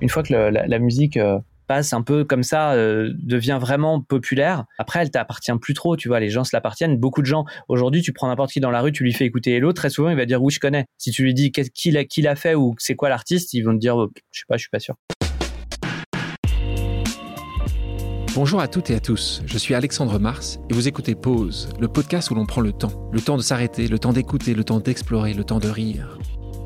une fois que la, musique passe un peu comme ça, devient vraiment populaire. Après, elle t'appartient plus trop, tu vois. Les gens se l'appartiennent. Beaucoup de gens aujourd'hui, tu prends n'importe qui dans la rue, tu lui fais écouter Hello, très souvent il va dire oui, je connais. Si tu lui dis qui l'a qui l'a fait ou c'est quoi l'artiste, ils vont te dire je sais pas, je suis pas sûr. Bonjour à toutes et à tous, je suis Alexandre Mars et vous écoutez Pause, le podcast où l'on prend le temps. Le temps de s'arrêter, le temps d'écouter, le temps d'explorer, le temps de rire.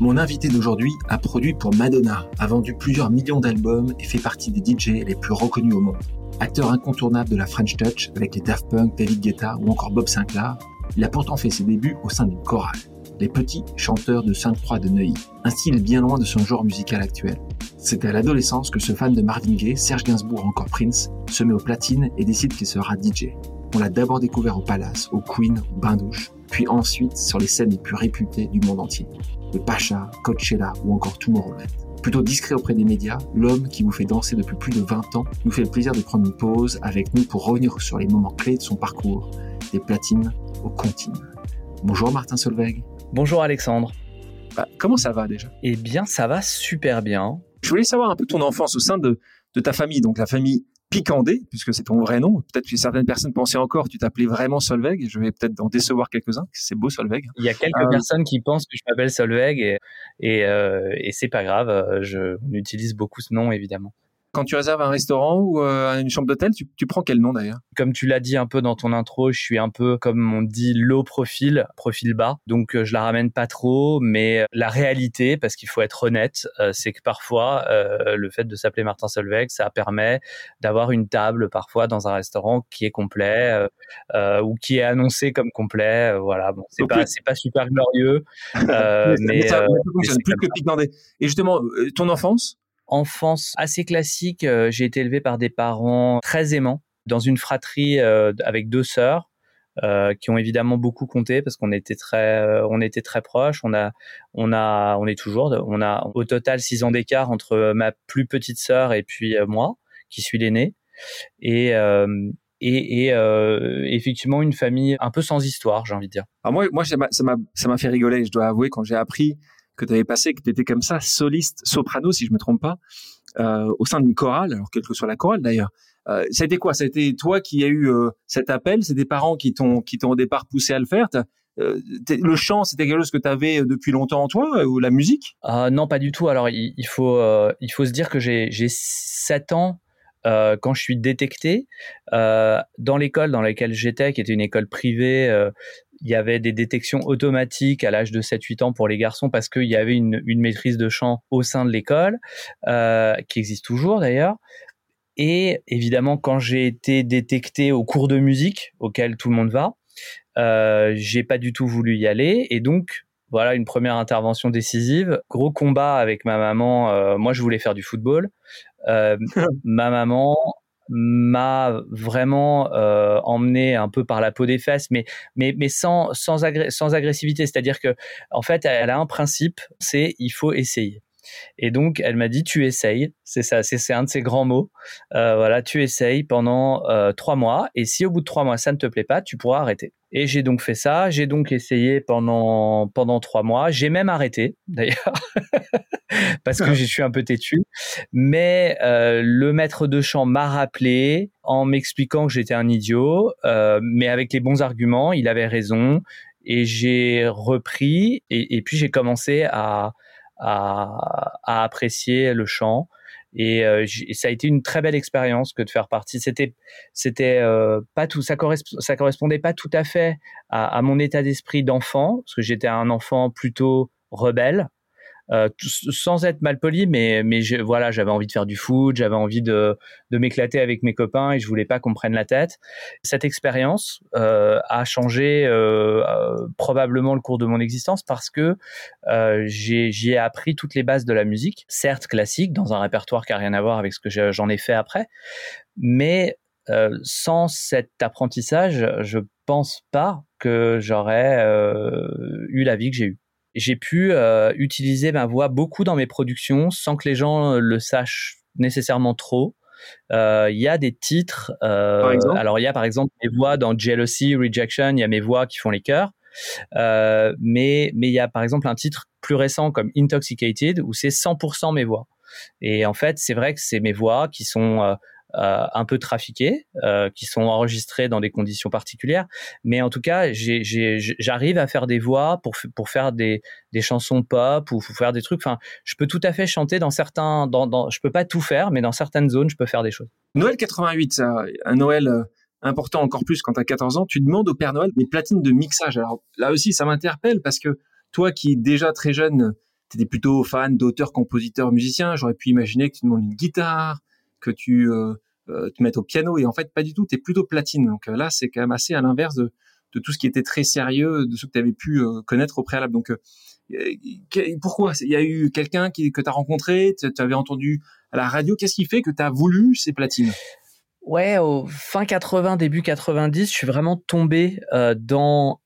Mon invité d'aujourd'hui a produit pour Madonna, a vendu plusieurs millions d'albums et fait partie des DJ les plus reconnus au monde. Acteur incontournable de la French Touch avec les Daft Punk, David Guetta ou encore Bob Sinclair, il a pourtant fait ses débuts au sein d'une chorale, les petits chanteurs de Sainte-Croix de Neuilly, un style bien loin de son genre musical actuel. C'est à l'adolescence que ce fan de Marvin Gaye, Serge Gainsbourg ou encore Prince se met au platine et décide qu'il sera DJ. On l'a d'abord découvert au Palace, au Queen, au Bain-Douche, puis ensuite sur les scènes les plus réputées du monde entier. Le Pacha, Coachella ou encore Tomorrowland. Plutôt discret auprès des médias, l'homme qui vous fait danser depuis plus de 20 ans nous fait le plaisir de prendre une pause avec nous pour revenir sur les moments clés de son parcours, des platines au continu. Bonjour Martin Solveig. Bonjour Alexandre. Bah, comment ça va déjà? Eh bien, ça va super bien. Je voulais savoir un peu ton enfance au sein de, ta famille, donc la famille Picandé, puisque c'est ton vrai nom. Peut-être que certaines personnes pensaient encore, tu t'appelais vraiment Solveig. Je vais peut-être en décevoir quelques-uns. C'est beau Solveig. Il y a quelques euh, personnes qui pensent que je m'appelle Solveig et, et, euh, et c'est pas grave. Je, utilise beaucoup ce nom évidemment. Quand tu réserves un restaurant ou euh, une chambre d'hôtel, tu, prends quel nom d'ailleurs? Comme tu l'as dit un peu dans ton intro, je suis un peu, comme on dit, low profil, profil bas. Donc euh, je la ramène pas trop, mais la réalité, parce qu'il faut être honnête, euh, c'est que parfois le fait de s'appeler Martin Solveig, ça permet d'avoir une table parfois dans un restaurant qui est complet ou qui est annoncé comme complet. voilà, bon, c'est pas, c'est pas super glorieux, mais, ça, fonctionne plus que Et justement, ton enfance? Enfance assez classique. Euh, j'ai été élevé par des parents très aimants dans une fratrie euh, avec deux sœurs. Euh, qui ont évidemment beaucoup compté parce qu'on était très on était très proches on a on a on est toujours on a au total six ans d'écart entre ma plus petite sœur et puis moi qui suis l'aîné et et, effectivement une famille un peu sans histoire j'ai envie de dire Alors moi moi ça m'a ça m'a fait rigoler je dois avouer quand j'ai appris que tu avais passé, que tu étais comme ça, soliste, soprano, si je me trompe pas, euh, au sein d'une chorale, alors quelle que soit la chorale d'ailleurs. Euh, ça a quoi? Ça a toi qui as eu euh, cet appel? C'est des parents qui t'ont qui t'ont au départ poussé à le faire? Euh, le chant, c'était quelque chose que tu avais depuis longtemps en toi ou la musique? Euh, Non, pas du tout. Alors, il, faut, il faut se dire que j'ai 7 ans quand je suis détecté dans l'école dans laquelle j'étais, qui était une école privée, il y avait des détections automatiques à l'âge de 7-8 ans pour les garçons parce qu'il y avait une, une, maîtrise de chant au sein de l'école, euh, qui existe toujours d'ailleurs. Et évidemment, quand j'ai été détecté au cours de musique auquel tout le monde va, euh, j'ai pas du tout voulu y aller et donc voilà une première intervention décisive. Gros combat avec ma maman. Euh, moi, je voulais faire du football. Euh, ma maman m'a vraiment euh, emmené un peu par la peau des fesses, mais mais mais sans sans, sans agressivité. C'est-à-dire que en fait, elle a un principe, c'est il faut essayer. Et donc, elle m'a dit, tu essayes. C'est ça, c'est un de ses grands mots. Euh, voilà, tu essayes pendant euh, trois mois. Et si au bout de trois mois, ça ne te plaît pas, tu pourras arrêter. Et j'ai donc fait ça. J'ai donc essayé pendant pendant trois mois. J'ai même arrêté d'ailleurs parce que je suis un peu têtu. Mais euh, le maître de chant m'a rappelé en m'expliquant que j'étais un idiot, mais avec les bons arguments. Il avait raison. Et j'ai repris. Et, et puis j'ai commencé à, à, à apprécier le chant. Et, euh, ça a été une très belle expérience que de faire partie. C'était, c'était euh, pas tout, ça, correspond, ça correspondait pas tout à fait à, à mon état d'esprit d'enfant, parce que j'étais un enfant plutôt rebelle. Euh, sans être mal poli, mais mais voilà, j'avais envie de faire du foot, j'avais envie de m'éclater avec mes copains et je voulais pas qu'on prenne la tête. Cette expérience euh, a changé euh, probablement le cours de mon existence parce que j'y ai appris toutes les bases de la musique, certes classique dans un répertoire qui a rien à voir avec ce que j'en ai fait après, mais sans cet apprentissage, je pense pas que j'aurais eu la vie que j'ai eue. J'ai pu euh, utiliser ma voix beaucoup dans mes productions sans que les gens le sachent nécessairement trop. Il y a des titres. alors il y a par exemple mes voix dans Jealousy, Rejection. Il y a mes voix qui font les chœurs. mais mais il y a par exemple un titre plus récent comme Intoxicated où c'est 100% mes voix. Et en fait, c'est vrai que c'est mes voix qui sont euh, un peu trafiqués, euh, qui sont enregistrés dans des conditions particulières. Mais en tout cas, j'arrive à faire des voix pour, pour faire des, des chansons pop ou faire des trucs. Enfin, je peux tout à fait chanter dans certains. Dans, dans, je peux pas tout faire, mais dans certaines zones, je peux faire des choses. Noël 88, un Noël euh, important encore plus quand tu as 14 ans, tu demandes au Père Noël des platines de mixage. Alors là aussi, ça m'interpelle parce que toi qui déjà très jeune, tu étais plutôt fan d'auteurs, compositeurs, musiciens, j'aurais pu imaginer que tu demandes une guitare, que tu euh, euh, te mettes au piano. Et en fait pas du tout, tu es plutôt platine. Donc euh, là, c'est quand même assez à l'inverse de, tout ce qui était très sérieux, de ce que tu avais pu connaître au préalable. Donc pourquoi? Il y a eu quelqu'un que tu as rencontré, tu avais entendu à la radio, qu'est-ce qui fait que tu as voulu ces platines? Ouais, au fin 80, début 90, je suis vraiment tombé dans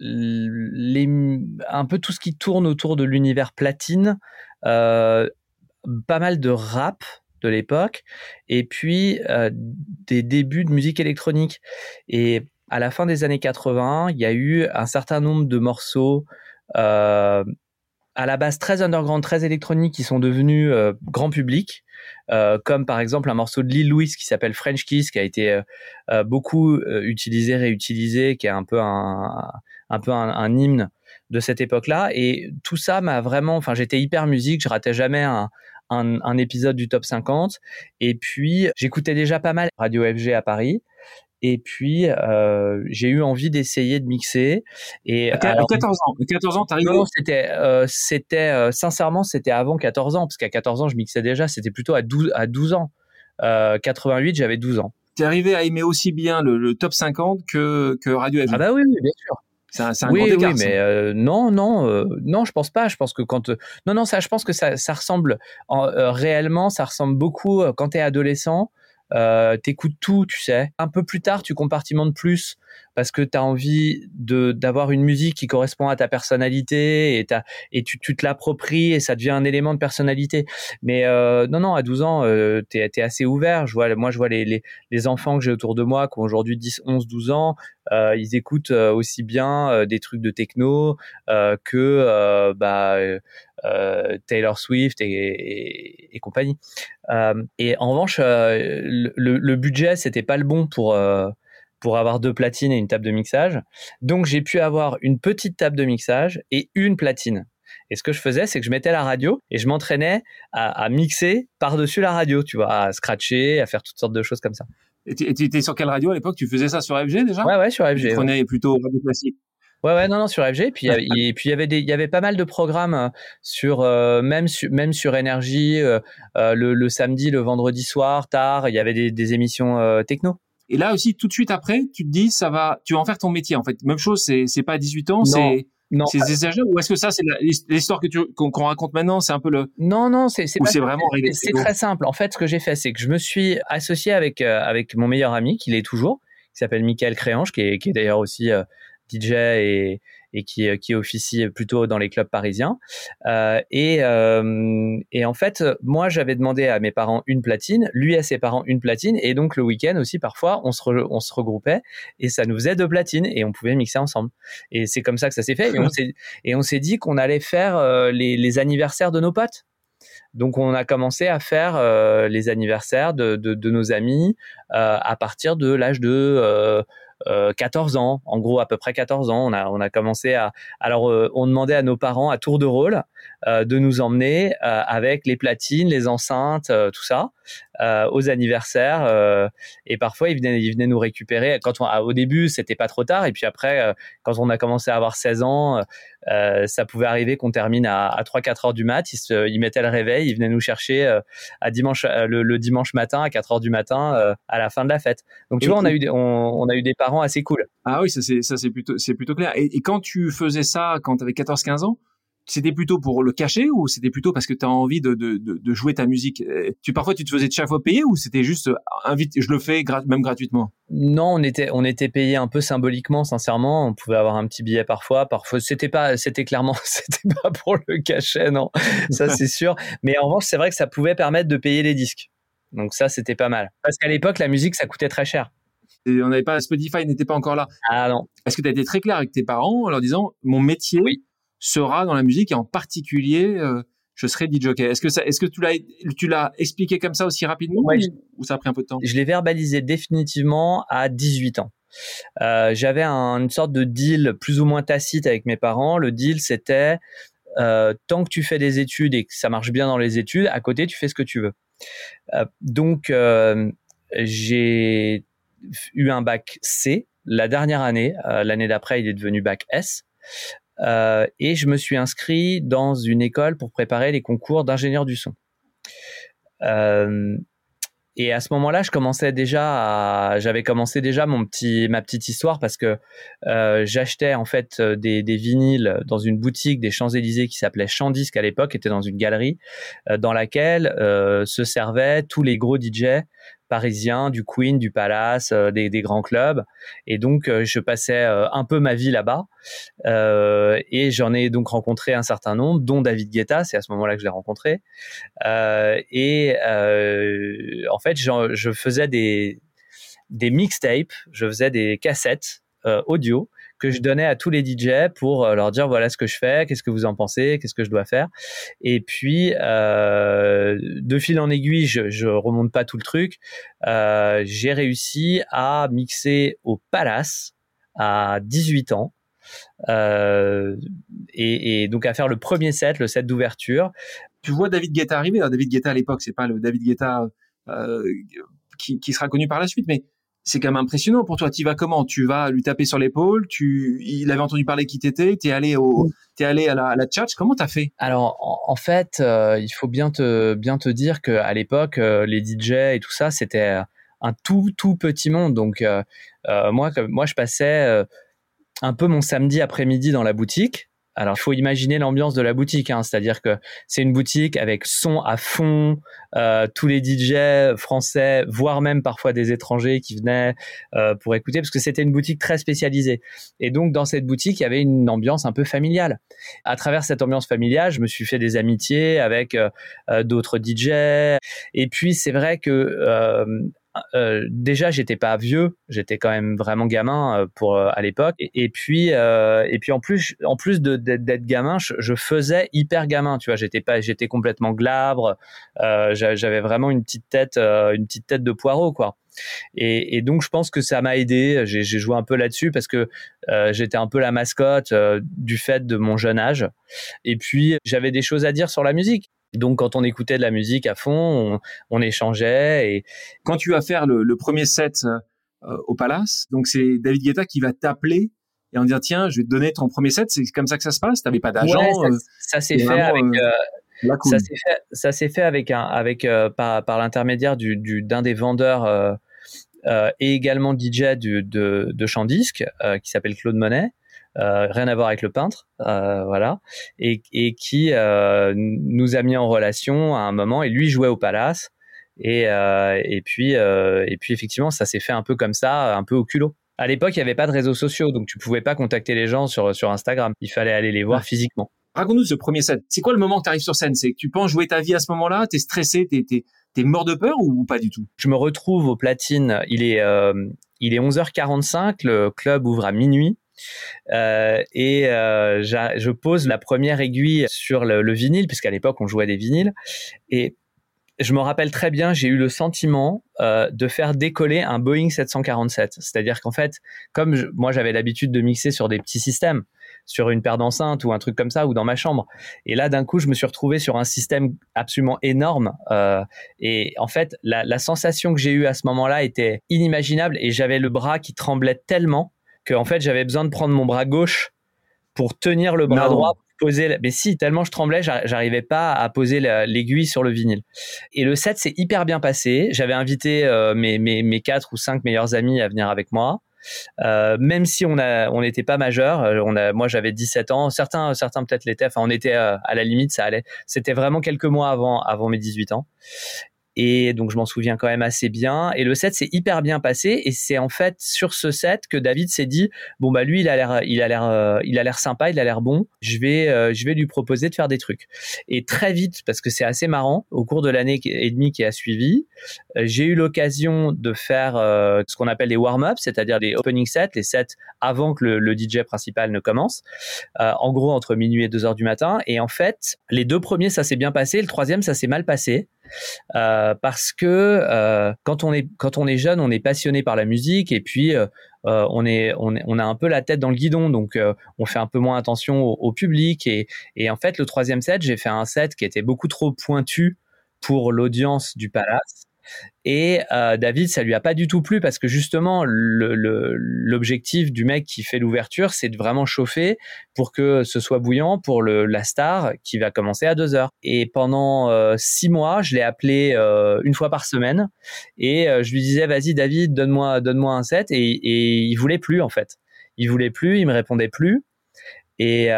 les, un peu tout ce qui tourne autour de l'univers platine, pas mal de rap, de l'époque, et puis euh, des débuts de musique électronique. Et à la fin des années 80, il y a eu un certain nombre de morceaux euh, à la base très underground, très électroniques, qui sont devenus euh, grand public, comme par exemple un morceau de Lil Louis qui s'appelle French Kiss, qui a été beaucoup utilisé, réutilisé, qui est un peu un, un peu un hymne de cette époque-là. Et tout ça m'a vraiment, enfin, j'étais hyper musique, je ratais jamais un, un, épisode du top 50. Et puis, j'écoutais déjà pas mal Radio FG à Paris. Et puis, euh, j'ai eu envie d'essayer de mixer. Et à 14 ans, 14 ans, t'arrives Non, c'était, euh, c'était euh, sincèrement, c'était avant 14 ans, parce qu'à 14 ans, je mixais déjà. C'était plutôt à 12, à 12 ans. 88, j'avais 12 ans. T'es arrivé à aimer aussi bien le, top 50 que, que Radio FG. Ah bah oui, oui bien sûr. C'est un, oui, oui, mais euh, non, non, euh, non, je pense pas. Je pense que quand euh, non, non, ça, je pense que ça, ça ressemble en, réellement, ça ressemble beaucoup quand tu es adolescent. t'écoutes tout, tu sais. Un peu plus tard, tu compartimentes plus parce que tu as envie de d'avoir une musique qui correspond à ta personnalité et, et tu, tu te l'appropries et ça devient un élément de personnalité. Mais euh, non, non, à 12 ans, euh, tu es, assez ouvert. Je vois, moi, je vois les, les, les enfants que j'ai autour de moi qui ont aujourd'hui 10, 11, 12 ans. Euh, ils écoutent euh, aussi bien des trucs de techno que bah, Taylor Swift et compagnie. et en revanche, le, le budget, c'était pas le bon pour pour avoir deux platines et une table de mixage. Donc j'ai pu avoir une petite table de mixage et une platine. Et ce que je faisais, c'est que je mettais la radio et je m'entraînais à, mixer par-dessus la radio, tu vois, à scratcher, à faire toutes sortes de choses comme ça. Et tu étais sur quelle radio à l'époque? Tu faisais ça sur FG déjà? Ouais, ouais, sur FG. Tu prenais plutôt radio classique? Ouais, ouais, non, non, sur FG. Puis, et puis il y avait des, il y avait pas mal de programmes euh, sur, euh, même sur, même sur énergie, euh, le, samedi, le vendredi soir, tard. Il y avait des, des émissions techno. Et là aussi, tout de suite après, tu te dis, ça va, tu vas en faire ton métier. En fait, même chose, c'est, c'est pas à 18 ans, c'est, non. C'est exagéré ou est-ce que ça c'est l'histoire que tu qu'on, raconte maintenant c'est un peu le Non non c'est c'est, c'est vraiment c'est, très simple en fait ce que j'ai fait c'est que je me suis associé avec euh, avec mon meilleur ami qui l'est toujours qui s'appelle Michael Créange qui est qui est d'ailleurs aussi euh, DJ et et qui, euh, qui officie plutôt dans les clubs parisiens. Euh, et, euh, et en fait, moi, j'avais demandé à mes parents une platine, lui à ses parents une platine, et donc le week-end aussi, parfois, on se, on se regroupait et ça nous faisait deux platines et on pouvait mixer ensemble. Et c'est comme ça que ça s'est fait. Et on s'est, dit qu'on allait faire les, les anniversaires de nos potes. Donc on a commencé à faire euh, les anniversaires de, de, de nos amis euh, à partir de l'âge de 14 ans, en gros à peu près 14 ans. On a, on a commencé à. Alors, on demandait à nos parents à tour de rôle de nous emmener avec les platines, les enceintes, tout ça, aux anniversaires. et parfois, ils venaient, ils venaient nous récupérer. Quand on, au début, c'était pas trop tard. Et puis après, quand on a commencé à avoir 16 ans, ça pouvait arriver qu'on termine à, à 3-4 heures du mat. Ils, se, ils mettaient le réveil, ils venaient nous chercher à dimanche, le, dimanche matin à 4 heures du matin à la fin de la fête. Donc tu vois, on a eu, on, a eu des parents assez cool. Ah oui, ça c'est ça c'est plutôt c'est plutôt clair. Et, quand tu faisais ça quand tu avais 14-15 ans, c'était plutôt pour le cacher ou c'était plutôt parce que tu as envie de, de, de, jouer ta musique? Tu parfois tu te faisais de chaque fois payer ou c'était juste euh, invite je le fais même gratuitement? Non, on était on était payé un peu symboliquement sincèrement, on pouvait avoir un petit billet parfois, parfois c'était pas c'était clairement c'était pas pour le cachet non, ça c'est sûr, mais en revanche, c'est vrai que ça pouvait permettre de payer les disques. Donc ça c'était pas mal parce qu'à l'époque la musique ça coûtait très cher. Et on n'avait pas Spotify n'était pas encore là. Ah non. Est-ce que tu as été très clair avec tes parents en leur disant mon métier oui sera dans la musique et en particulier euh, je serai DJ. Est-ce que ça, est-ce que tu l'as, tu l'as expliqué comme ça aussi rapidement ou, ça a pris un peu de temps? Je l'ai verbalisé définitivement à 18 ans. Euh, j'avais une sorte de deal plus ou moins tacite avec mes parents. Le deal, c'était euh, tant que tu fais des études et que ça marche bien dans les études, à côté, tu fais ce que tu veux. donc, j'ai eu un bac C la dernière année. L'année d'après, il est devenu bac S. Euh, et je me suis inscrit dans une école pour préparer les concours d'ingénieur du son. Euh, et à ce moment-là, je commençais déjà j'avais commencé déjà mon petit, ma petite histoire parce que euh, j'achetais en fait des, des, vinyles dans une boutique des Champs Élysées qui s'appelait Disque à l'époque, était dans une galerie dans laquelle se servaient tous les gros DJ parisien, du Queen, du Palace, euh, des, grands clubs. Et donc, euh, je passais euh, un peu ma vie là-bas. et j'en ai donc rencontré un certain nombre, dont David Guetta. C'est à ce moment-là que je l'ai rencontré. et en fait, je faisais des, des mixtapes, je faisais des cassettes audio que je donnais à tous les DJ pour euh, leur dire voilà ce que je fais, qu'est-ce que vous en pensez, qu'est-ce que je dois faire. Et puis euh, de fil en aiguille, je, je remonte pas tout le truc. Euh, j'ai réussi à mixer au Palace à 18 ans. Et, donc à faire le premier set, le set d'ouverture. Tu vois David Guetta arriver. David Guetta à l'époque, c'est pas le David Guetta qui, sera connu par la suite, mais c'est quand même impressionnant pour toi. Tu vas comment? Tu vas lui taper sur l'épaule Tu, il avait entendu parler qui t'étais T'es allé au, t'es allé à la, à la chat Comment t'as fait? Alors, en, fait, euh, il faut bien te bien te dire que à l'époque, euh, les DJ et tout ça, c'était un tout tout petit monde. Donc, euh, moi, moi, je passais un peu mon samedi après-midi dans la boutique alors, il faut imaginer l'ambiance de la boutique, hein, c'est-à-dire que c'est une boutique avec son à fond, euh, tous les DJ français, voire même parfois des étrangers qui venaient euh, pour écouter, parce que c'était une boutique très spécialisée. Et donc, dans cette boutique, il y avait une ambiance un peu familiale. À travers cette ambiance familiale, je me suis fait des amitiés avec euh, d'autres DJ. Et puis, c'est vrai que euh, déjà j'étais pas vieux, j'étais quand même vraiment gamin euh, pour euh, à l'époque. Et, puis et puis en plus en plus d'être gamin, je, faisais hyper gamin. Tu vois, j'étais pas j'étais complètement glabre. J'avais vraiment une petite tête une petite tête de poireau quoi. Et, donc je pense que ça m'a aidé. J'ai joué un peu là-dessus parce que j'étais un peu la mascotte du fait de mon jeune âge. Et puis j'avais des choses à dire sur la musique. Donc, quand on écoutait de la musique à fond, on, échangeait. Et quand tu vas faire le, premier set euh, au Palace, donc c'est David Guetta qui va t'appeler et en dire tiens, je vais te donner ton premier set. C'est comme ça que ça se passe? T'avais pas d'agent. ça, s'est fait avec. Ça s'est fait, avec un, avec par, par l'intermédiaire du, d'un des vendeurs euh, et également DJ de, de Chandisque qui s'appelle Claude Monet. Euh, rien à voir avec le peintre, euh, voilà, et, et qui euh, nous a mis en relation à un moment. Et lui jouait au Palace, et, et puis et puis effectivement, ça s'est fait un peu comme ça, un peu au culot. À l'époque, il n'y avait pas de réseaux sociaux, donc tu pouvais pas contacter les gens sur sur Instagram. Il fallait aller les voir physiquement. Raconte-nous ce premier set. C'est quoi le moment que tu arrives sur scène? C'est que tu penses jouer ta vie à ce moment-là? T'es stressé? T'es t'es mort de peur ou pas du tout? Je me retrouve au platine. Il est il est 11h45. Le club ouvre à minuit. Euh, et euh, je pose la première aiguille sur le, vinyle, puisqu'à l'époque on jouait des vinyles, et je me rappelle très bien, j'ai eu le sentiment euh, de faire décoller un Boeing 747. C'est-à-dire qu'en fait, comme moi j'avais l'habitude de mixer sur des petits systèmes, sur une paire d'enceintes ou un truc comme ça, ou dans ma chambre, et là d'un coup je me suis retrouvé sur un système absolument énorme. Et en fait, la sensation que j'ai eue à ce moment-là était inimaginable, et j'avais le bras qui tremblait tellement que en fait j'avais besoin de prendre mon bras gauche pour tenir le bras droit poser, mais si, tellement je tremblais, j'arrivais pas à poser l'aiguille sur le vinyle. Et le set s'est hyper bien passé. J'avais invité euh, mes, mes, mes quatre ou cinq meilleurs amis à venir avec moi. Euh, même si on a, on n'était pas majeur, euh, on a, moi j'avais 17 ans, certains, certains peut-être l'étaient. Enfin, on était à la limite, ça allait. C'était vraiment quelques mois avant, avant mes 18 ans. Et donc je m'en souviens quand même assez bien. Et le set s'est hyper bien passé. Et c'est en fait sur ce set que David s'est dit bon bah lui il a l'air il a l'air euh, il a l'air sympa, il a l'air bon. Je vais euh, je vais lui proposer de faire des trucs. Et très vite parce que c'est assez marrant au cours de l'année et demie qui a suivi, euh, j'ai eu l'occasion de faire ce qu'on appelle les warm-ups, c'est-à-dire les opening sets, les sets avant que le, DJ principal ne commence. en gros entre minuit et 2 heures du matin. Et en fait les deux premiers ça s'est bien passé, le troisième ça s'est mal passé. Parce que euh, quand on est jeune, on est passionné par la musique et puis euh, on a un peu la tête dans le guidon, donc on fait un peu moins attention au, au public et, et en fait le troisième set, j'ai fait un set qui était beaucoup trop pointu pour l'audience du Palace et euh, David, ça lui a pas du tout plu parce que justement, l'objectif du mec qui fait l'ouverture, c'est de vraiment chauffer pour que ce soit bouillant pour le, la star qui va commencer à 2 heures. Et pendant euh, six mois, je l'ai appelé euh, une fois par semaine et je lui disais, vas-y David, donne-moi donne-moi un set et, et il voulait plus en fait. Il voulait plus, il me répondait plus. Et,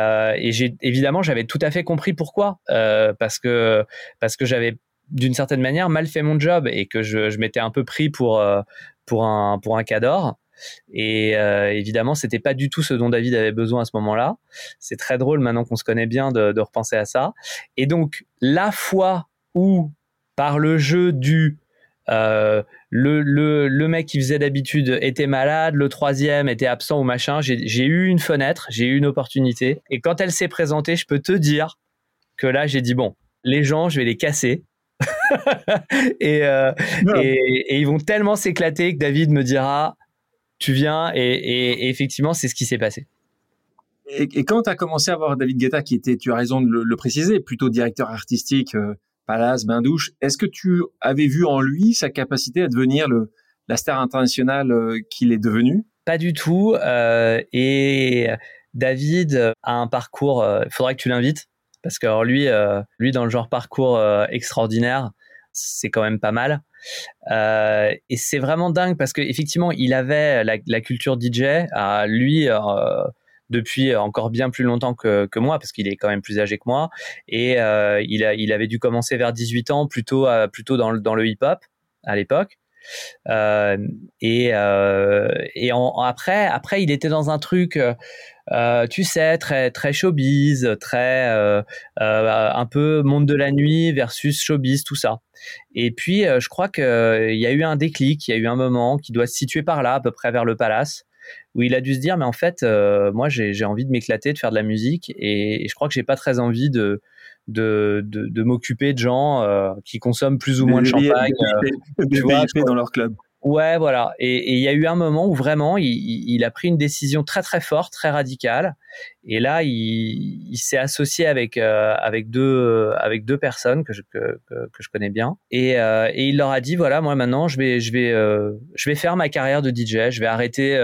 évidemment j'avais tout à fait compris pourquoi parce que parce que j'avais d'une certaine manière mal fait mon job et que je, je m'étais un peu pris pour euh, pour un pour un cador. Et euh, évidemment, c'était pas du tout ce dont David avait besoin à ce moment-là. C'est très drôle maintenant qu'on se connaît bien de, repenser à ça. Et donc, la fois où, par le jeu du euh, le, le, le mec qui faisait d'habitude était malade, le troisième était absent ou machin, j'ai eu une fenêtre, j'ai eu une opportunité. Et quand elle s'est présentée, je peux te dire que là, j'ai dit bon, les gens, je vais les casser Euh, et, et, ils vont tellement s'éclater que David me dira tu viens et, effectivement c'est ce qui s'est passé. Et, quand tu as commencé à voir David Guetta qui était, tu as raison de le, préciser, plutôt directeur artistique, euh, Palace, Bain-Douche, est-ce que tu avais vu en lui sa capacité à devenir le, la star internationale euh, qu'il est devenu? Pas du tout. et David a un parcours, il faudrait que tu l'invites parce que lui, euh, lui dans le genre parcours euh, extraordinaire, c'est quand même pas mal. Euh, et c'est vraiment dingue parce que effectivement, il avait la, culture DJ. Lui depuis encore bien plus longtemps que, moi, parce qu'il est quand même plus âgé que moi. Et il, a, il avait dû commencer vers 18 ans, plutôt, plutôt dans, dans le hip-hop à l'époque. Et et après, après, il était dans un truc euh, tu sais, très très showbiz, très euh, euh, un peu monde de la nuit versus showbiz, tout ça. Et puis, je crois qu'il y a eu un déclic, il y a eu un moment qui doit se situer par là, à peu près vers le palace, où il a dû se dire, mais en fait, moi, j'ai envie de m'éclater, de faire de la musique, et, je crois que j'ai pas très envie de de, de, de m'occuper de gens qui consomment plus ou moins de, champagne, de, dans leur club. Ouais, voilà. Et il y a eu un moment où vraiment, il, a pris une décision très très forte, très radicale. Et là, il, s'est associé avec euh, avec deux avec deux personnes que je que, que, je connais bien. Et, euh, et, il leur a dit voilà, moi maintenant, je vais je vais euh, je vais faire ma carrière de DJ. Je vais arrêter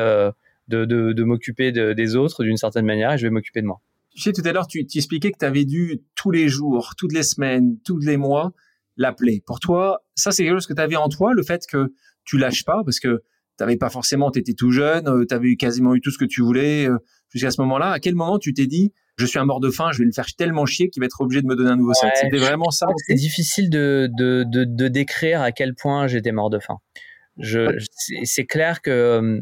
de, de, de m'occuper des autres d'une certaine manière et je vais m'occuper de moi. Tu sais, tout à l'heure, tu, tu expliquais que tu avais dû tous les jours, toutes les semaines, tous les mois l'appeler. Pour toi, ça c'est quelque chose que tu avais en toi, le fait que tu lâches pas parce que t'avais pas forcément, tu étais tout jeune, euh, tu avais quasiment eu tout ce que tu voulais euh, jusqu'à ce moment-là. À quel moment tu t'es dit, je suis un mort de faim, je vais le faire tellement chier qu'il va être obligé de me donner un nouveau set C'était vraiment ça. C'est difficile de, de, de, de, décrire à quel point j'étais mort de faim. Je, c'est clair que euh,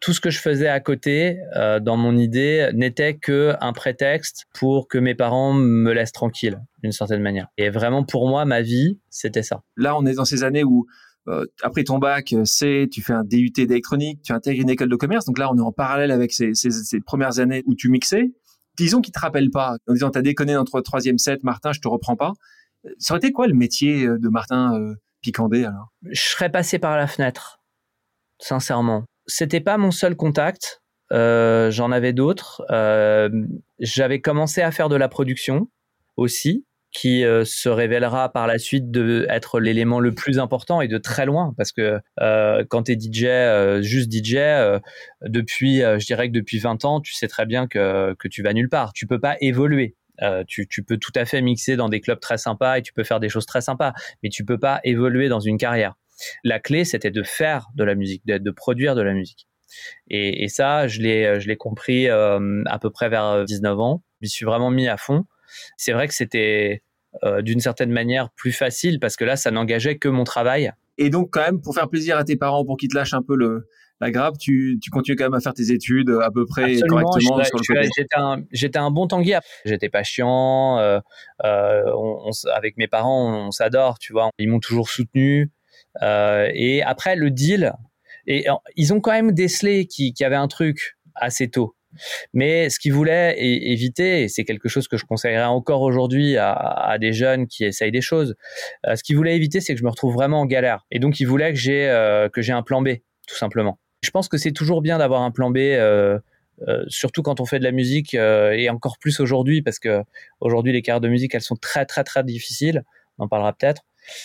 tout ce que je faisais à côté, euh, dans mon idée, n'était que un prétexte pour que mes parents me laissent tranquille, d'une certaine manière. Et vraiment, pour moi, ma vie, c'était ça. Là, on est dans ces années où euh, après ton bac, euh, c'est tu fais un DUT d'électronique, tu intègres une école de commerce. Donc là, on est en parallèle avec ces, ces, premières années où tu mixais. Disons qu'ils te rappellent pas, en disant t'as déconné dans ton troisième set, Martin, je te reprends pas. Ça aurait été quoi le métier de Martin Picandé alors? Je serais passé par la fenêtre, sincèrement. C'était pas mon seul contact. J'en avais d'autres. J'avais commencé à faire de la production aussi qui euh, se révélera par la suite de être l'élément le plus important et de très loin parce que euh, quand tu es DJ euh, juste DJ depuis je dirais que depuis 20 ans tu sais très bien que que tu vas nulle part tu peux pas évoluer tu, tu, peux tout à fait mixer dans des clubs très sympas et tu peux faire des choses très sympas, mais tu peux pas évoluer dans une carrière. La clé, c'était de faire de la musique, de, de produire de la musique. Et, et ça, je l'ai, compris à peu près vers 19 ans. Je m'y suis vraiment mis à fond. C'est vrai que c'était euh, d'une certaine manière plus facile parce que là, ça n'engageait que mon travail. Et donc, quand même, pour faire plaisir à tes parents, pour qu'ils te lâchent un peu le, la grappe, tu, tu continues quand même à faire tes études à peu près correctement J'étais un, bon tanguy. J'étais pas chiant. Euh, euh, avec mes parents, on, s'adore, tu vois. Ils m'ont toujours soutenu. et après, le deal, et ils ont quand même décelé qu'il y avait un truc assez tôt. Mais ce qu'il voulait éviter, et c'est quelque chose que je conseillerais encore aujourd'hui à, des jeunes qui essayent des choses, euh, ce qu'il voulait éviter, c'est que je me retrouve vraiment en galère. Et donc, il voulait que j'ai euh, que j'ai un plan B, tout simplement. Je pense que c'est toujours bien d'avoir un plan B. Euh, surtout quand on fait de la musique et encore plus aujourd'hui parce que aujourd'hui les carrières de musique elles sont très très très difficiles on en parlera peut-être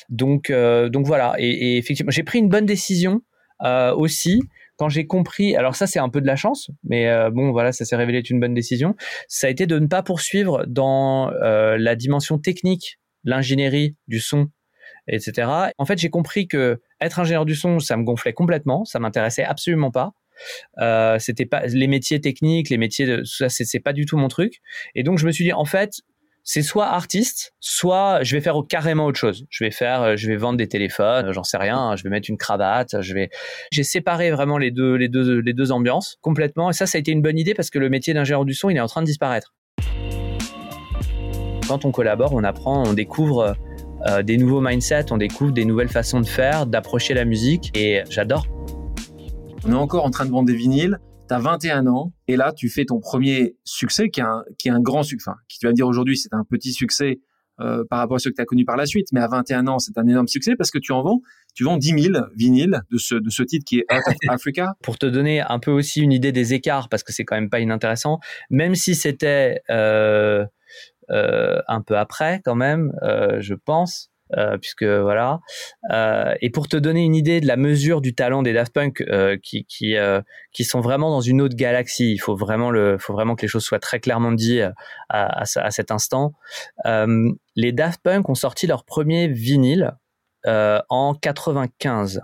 donc donc voilà et effectivement j'ai pris une bonne décision aussi quand j'ai compris, alors ça c'est un peu de la chance, mais euh, bon voilà, ça s'est révélé être une bonne décision. Ça a été de ne pas poursuivre dans euh, la dimension technique, l'ingénierie du son, etc. En fait, j'ai compris que être ingénieur du son, ça me gonflait complètement, ça m'intéressait absolument pas. Euh, c'était pas les métiers techniques, les métiers de ça, c'est pas du tout mon truc. Et donc je me suis dit en fait, c'est soit artiste, soit je vais faire carrément autre chose. Je vais faire, euh, je vais vendre des téléphones, euh, j'en sais rien. Je vais mettre une cravate. Je vais, j'ai séparé vraiment les deux, les deux, les deux ambiances complètement. Et ça, ça a été une bonne idée parce que le métier d'ingénieur du son, il est en train de disparaître. Quand on collabore, on apprend, on découvre euh, des nouveaux mindsets, on découvre des nouvelles façons de faire, d'approcher la musique. Et j'adore. On est encore en train de vendre des vinyles tu as 21 ans et là tu fais ton premier succès qui est un, qui est un grand succès, enfin, qui tu vas dire aujourd'hui c'est un petit succès euh, par rapport à ce que tu as connu par la suite, mais à 21 ans c'est un énorme succès parce que tu en vends, tu vends 10 000 vinyles de ce, de ce titre qui est Out of Africa. Pour te donner un peu aussi une idée des écarts, parce que c'est quand même pas inintéressant, même si c'était euh, euh, un peu après quand même, je pense, euh, puisque voilà. Euh, et pour te donner une idée de la mesure du talent des Daft Punk, euh, qui qui, qui sont vraiment dans une autre galaxie, il faut vraiment le, faut vraiment que les choses soient très clairement dites à, à, cet instant. les Daft Punk ont sorti leur premier vinyle en 95.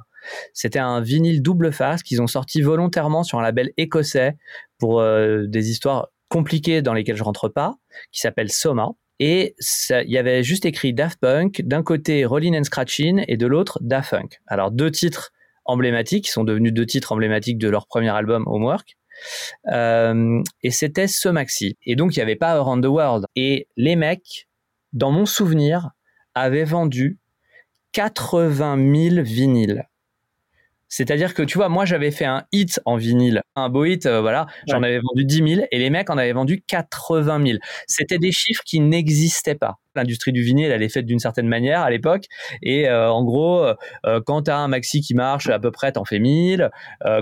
C'était un vinyle double face qu'ils ont sorti volontairement sur un label écossais pour des histoires compliquées dans lesquelles je rentre pas, qui s'appelle Soma. Et il y avait juste écrit Daft Punk, d'un côté Rollin and Scratchin et de l'autre Daft Punk. Alors deux titres emblématiques, qui sont devenus deux titres emblématiques de leur premier album Homework. Euh, et c'était ce maxi. Et donc il n'y avait pas Around the World. Et les mecs, dans mon souvenir, avaient vendu 80 000 vinyles. C'est-à-dire que tu vois, moi j'avais fait un hit en vinyle, un beau hit, euh, voilà, j'en avais vendu 10 000 et les mecs en avaient vendu 80 000. C'était des chiffres qui n'existaient pas. L'industrie du vinyle, elle est faite d'une certaine manière à l'époque et euh, en gros, euh, quand t'as un maxi qui marche à peu près, t'en fais 1000.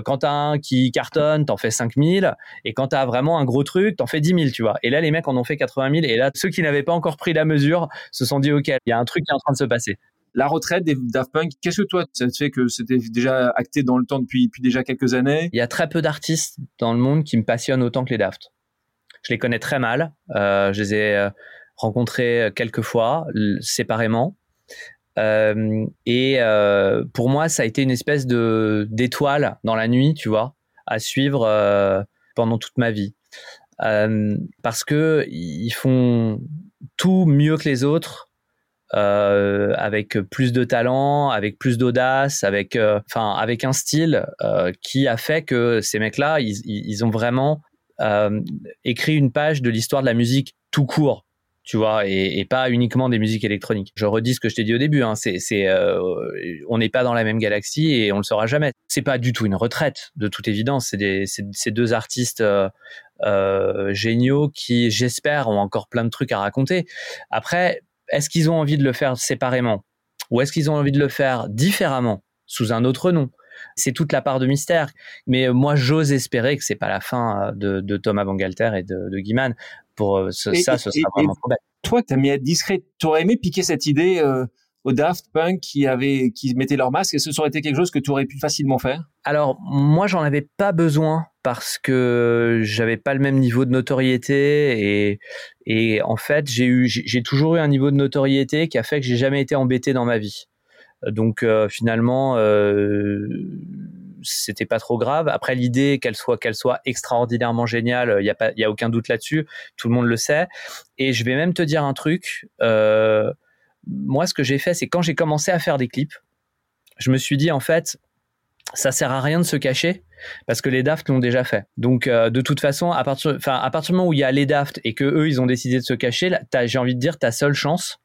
quand t'as un qui cartonne, t'en fais 5000 et quand t'as vraiment un gros truc, t'en fais 10 000, tu vois. Et là, les mecs en ont fait 80 000 et là, ceux qui n'avaient pas encore pris la mesure se sont dit, ok, il y a un truc qui est en train de se passer la retraite des Daft Punk, qu'est-ce que toi, ça te fait que c'était déjà acté dans le temps depuis, déjà quelques années? Il y a très peu d'artistes dans le monde qui me passionnent autant que les Daft. Je les connais très mal. Euh, je les ai euh, rencontrés quelques fois, séparément. Euh, et pour moi, ça a été une espèce de d'étoile dans la nuit, tu vois, à suivre pendant toute ma vie. parce que ils font tout mieux que les autres euh, avec plus de talent, avec plus d'audace, avec, euh, enfin, avec un style euh, qui a fait que ces mecs-là, ils, ont vraiment écrit une page de l'histoire de la musique tout court tu vois, et, pas uniquement des musiques électroniques. Je redis ce que je t'ai dit au début, hein, c'est, c'est, on n'est pas dans la même galaxie et on le saura jamais. C'est pas du tout une retraite, de toute évidence. C'est, des, c'est, deux artistes géniaux qui, j'espère, ont encore plein de trucs à raconter. Après, est-ce qu'ils ont envie de le faire séparément ou est-ce qu'ils ont envie de le faire différemment sous un autre nom? C'est toute la part de mystère. Mais moi, j'ose espérer que c'est pas la fin de, de Thomas Bangalter et de, de Guiman. Pour ça, ce sera vraiment trop bête. Toi, tu as mis à être discret. Tu aurais aimé piquer cette idée aux Daft Punk qui avaient, qui mettaient leur masque que ça aurait été quelque chose que tu aurais pu facilement faire? Alors, moi, j'en avais pas besoin parce que j'avais pas le même niveau de notoriété et, et en fait, j'ai eu, j'ai toujours eu un niveau de notoriété qui a fait que j'ai jamais été embêté dans ma vie. Donc, euh, finalement, euh, c'était pas trop grave. Après, l'idée qu'elle soit, qu'elle soit extraordinairement géniale, il y a pas, il y a aucun doute là-dessus. Tout le monde le sait. Et je vais même te dire un truc. Euh, moi, ce que j'ai fait, c'est quand j'ai commencé à faire des clips, je me suis dit, en fait, ça sert à rien de se cacher parce que les Daft l'ont déjà fait. Donc, euh, de toute façon, à partir, enfin, à partir du moment où il y a les Daft et que eux, ils ont décidé de se cacher, j'ai envie de dire, ta seule chance,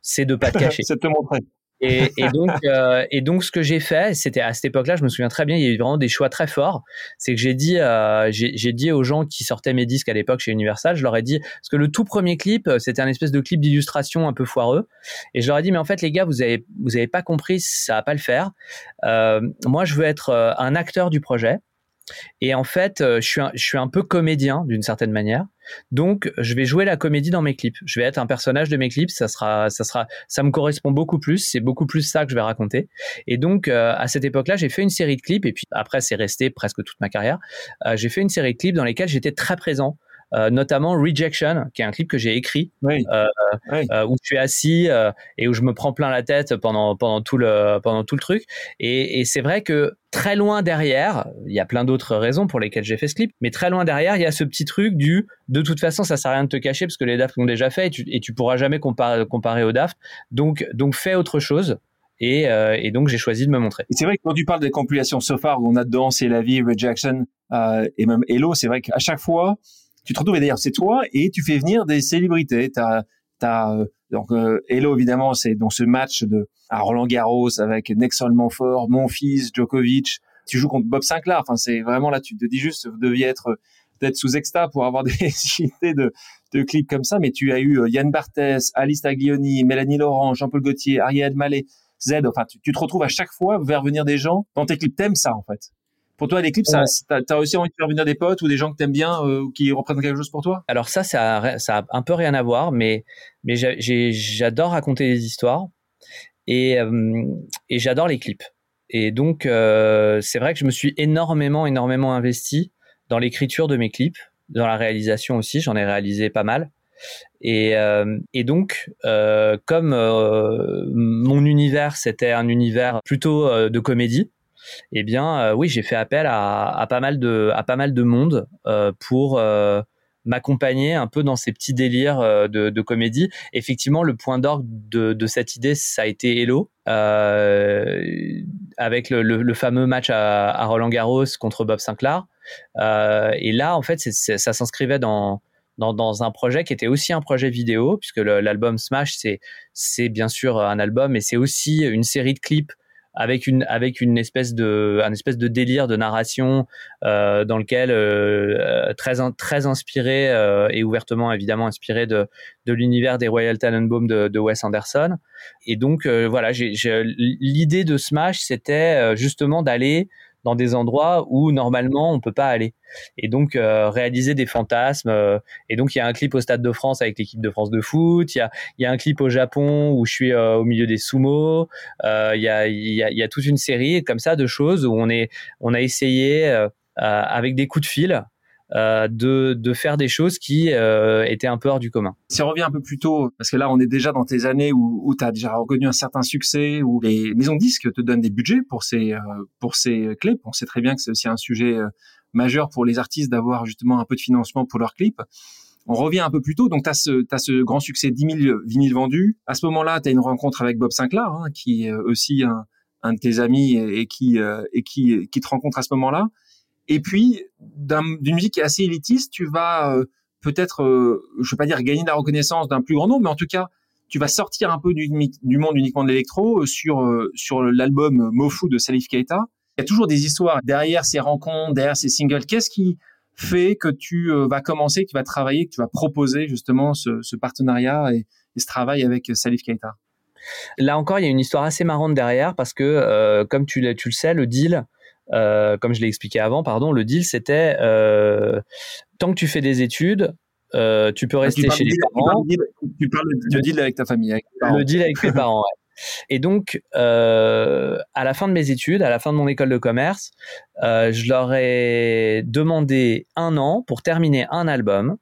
c'est de pas te cacher. c'est de te montrer. Et, et, donc, euh, et donc, ce que j'ai fait, c'était à cette époque-là, je me souviens très bien, il y a eu vraiment des choix très forts. C'est que j'ai dit, euh, j'ai dit aux gens qui sortaient mes disques à l'époque chez Universal, je leur ai dit, parce que le tout premier clip, euh, c'était un espèce de clip d'illustration un peu foireux, et je leur ai dit, mais en fait, les gars, vous avez, vous avez pas compris, ça va pas le faire. Euh, moi, je veux être un acteur du projet. Et en fait, je suis un, je suis un peu comédien d'une certaine manière. Donc, je vais jouer la comédie dans mes clips. Je vais être un personnage de mes clips. Ça sera, ça sera, ça me correspond beaucoup plus. C'est beaucoup plus ça que je vais raconter. Et donc, euh, à cette époque-là, j'ai fait une série de clips. Et puis après, c'est resté presque toute ma carrière. Euh, j'ai fait une série de clips dans lesquels j'étais très présent. Euh, notamment Rejection, qui est un clip que j'ai écrit, oui. Euh, oui. Euh, où je suis assis et où je me prends plein la tête pendant pendant tout le pendant tout le truc. Et, et c'est vrai que très loin derrière, il y a plein d'autres raisons pour lesquelles j'ai fait ce clip, mais très loin derrière, il y a ce petit truc du de toute façon, ça sert à rien de te cacher parce que les Daft l'ont déjà fait et tu, et tu pourras jamais comparer, comparer aux Daft. Donc donc fais autre chose. Et, euh, et, donc j'ai choisi de me montrer. Et c'est vrai que quand tu parles des compilations so far où on a dedans C'est la vie, Rejection euh, et même Hello, c'est vrai qu'à chaque fois tu te retrouves et d'ailleurs c'est toi et tu fais venir des célébrités. T'as as, donc euh, Hello évidemment c'est donc ce match de à Roland Garros avec Nexon Montfort, mon fils Djokovic. Tu joues contre Bob Sinclair. Enfin c'est vraiment là tu te dis juste vous deviez être peut-être sous exta pour avoir des idées de, clips comme ça. Mais tu as eu Yann Barthès, Alice Taglioni, Mélanie Laurent, Jean-Paul Gaultier, Ariel Mallet, Z. Enfin tu, tu, te retrouves à chaque fois vers venir des gens dans tes clips. T'aimes ça en fait. Pour toi, les clips, ouais. t'as as aussi envie de faire venir des potes ou des gens que t'aimes bien euh, ou qui représentent quelque chose pour toi? Alors ça, ça a, ça a un peu rien à voir, mais mais j'adore raconter des histoires et euh, et j'adore les clips. Et donc euh, c'est vrai que je me suis énormément énormément investi dans l'écriture de mes clips, dans la réalisation aussi. J'en ai réalisé pas mal. Et, euh, et donc, euh, comme euh, mon univers c'était un univers plutôt de comédie, eh bien, euh, oui, j'ai fait appel à, pas mal de, à pas mal de monde euh, pour euh, m'accompagner un peu dans ces petits délires de, comédie. Effectivement, le point d'orgue de, de, cette idée, ça a été Hello, avec le, le, fameux match à, Roland Garros contre Bob Sinclair. et là, en fait, ça s'inscrivait dans dans, dans, un projet qui était aussi un projet vidéo, puisque l'album Smash, c'est bien sûr un album, mais c'est aussi une série de clips avec une avec une espèce de un espèce de délire de narration euh, dans lequel euh, très très inspiré euh, et ouvertement évidemment inspiré de de l'univers des Royal Tenenbaum de, de Wes Anderson. Et donc euh, voilà l'idée de Smash c'était euh, justement d'aller dans des endroits où normalement on peut pas aller. Et donc euh, réaliser des fantasmes euh, et donc il y a un clip au stade de France avec l'équipe de France de foot il y a y a un clip au Japon où je suis euh, au milieu des sumo il y a y a y a toute une série comme ça de choses où on est on a essayé avec des coups de fil euh, de, de, faire des choses qui euh, étaient un peu hors du commun. Si on revient un peu plus tôt, parce que là on est déjà dans tes années où, où tu as déjà reconnu un certain succès, où les maisons disques te donnent des budgets pour ces, euh, pour ces clips. On sait très bien que c'est aussi un sujet majeur pour les artistes d'avoir justement un peu de financement pour leurs clips. On revient un peu plus tôt, donc tu as ce, grand succès 10 000 vinyles vendus. À ce moment-là, tu as une rencontre avec Bob Sinclair, hein, qui est aussi un, un de tes amis et, et qui, et qui, qui te rencontre à ce moment-là. Et puis, d'une musique qui est assez élitiste, tu vas euh, peut-être, euh, je veux pas dire gagner la reconnaissance d'un plus grand nombre, mais en tout cas, tu vas sortir un peu du, monde uniquement de l'électro euh, sur euh, sur l'album Mofu de Salif Keita. Il y a toujours des histoires derrière ces rencontres, derrière ces singles. Qu'est-ce qui fait que tu vas commencer, que tu vas travailler, que tu vas proposer justement ce, ce partenariat et, ce travail avec Salif Keita Là encore, il y a une histoire assez marrante derrière parce que, comme tu, tu, le sais, le deal, comme je l'ai expliqué avant, pardon, le deal c'était tant que tu fais des études, tu peux ah, rester chez les parents. Tu parles, de deal avec ta famille. le deal avec tes parents, ouais. Et donc, euh, à la fin de mes études, à la fin de mon école de commerce, euh, je leur ai demandé un an pour terminer un album.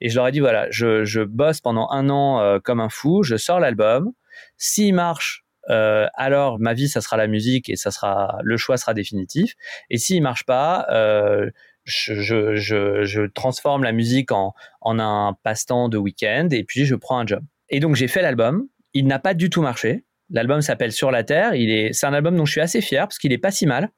Et je leur ai dit, voilà, je, je bosse pendant un an euh, comme un fou, je sors l'album. S'il marche, euh, alors ma vie, ça sera la musique et ça sera le choix sera définitif. Et s'il marche pas, euh, je, je, je, transforme la musique en, en un passe-temps de week-end et puis je prends un job. Et donc j'ai fait l'album. Il n'a pas du tout marché. L'album s'appelle Sur la Terre. Il est, c'est un album dont je suis assez fier parce qu'il est pas si mal.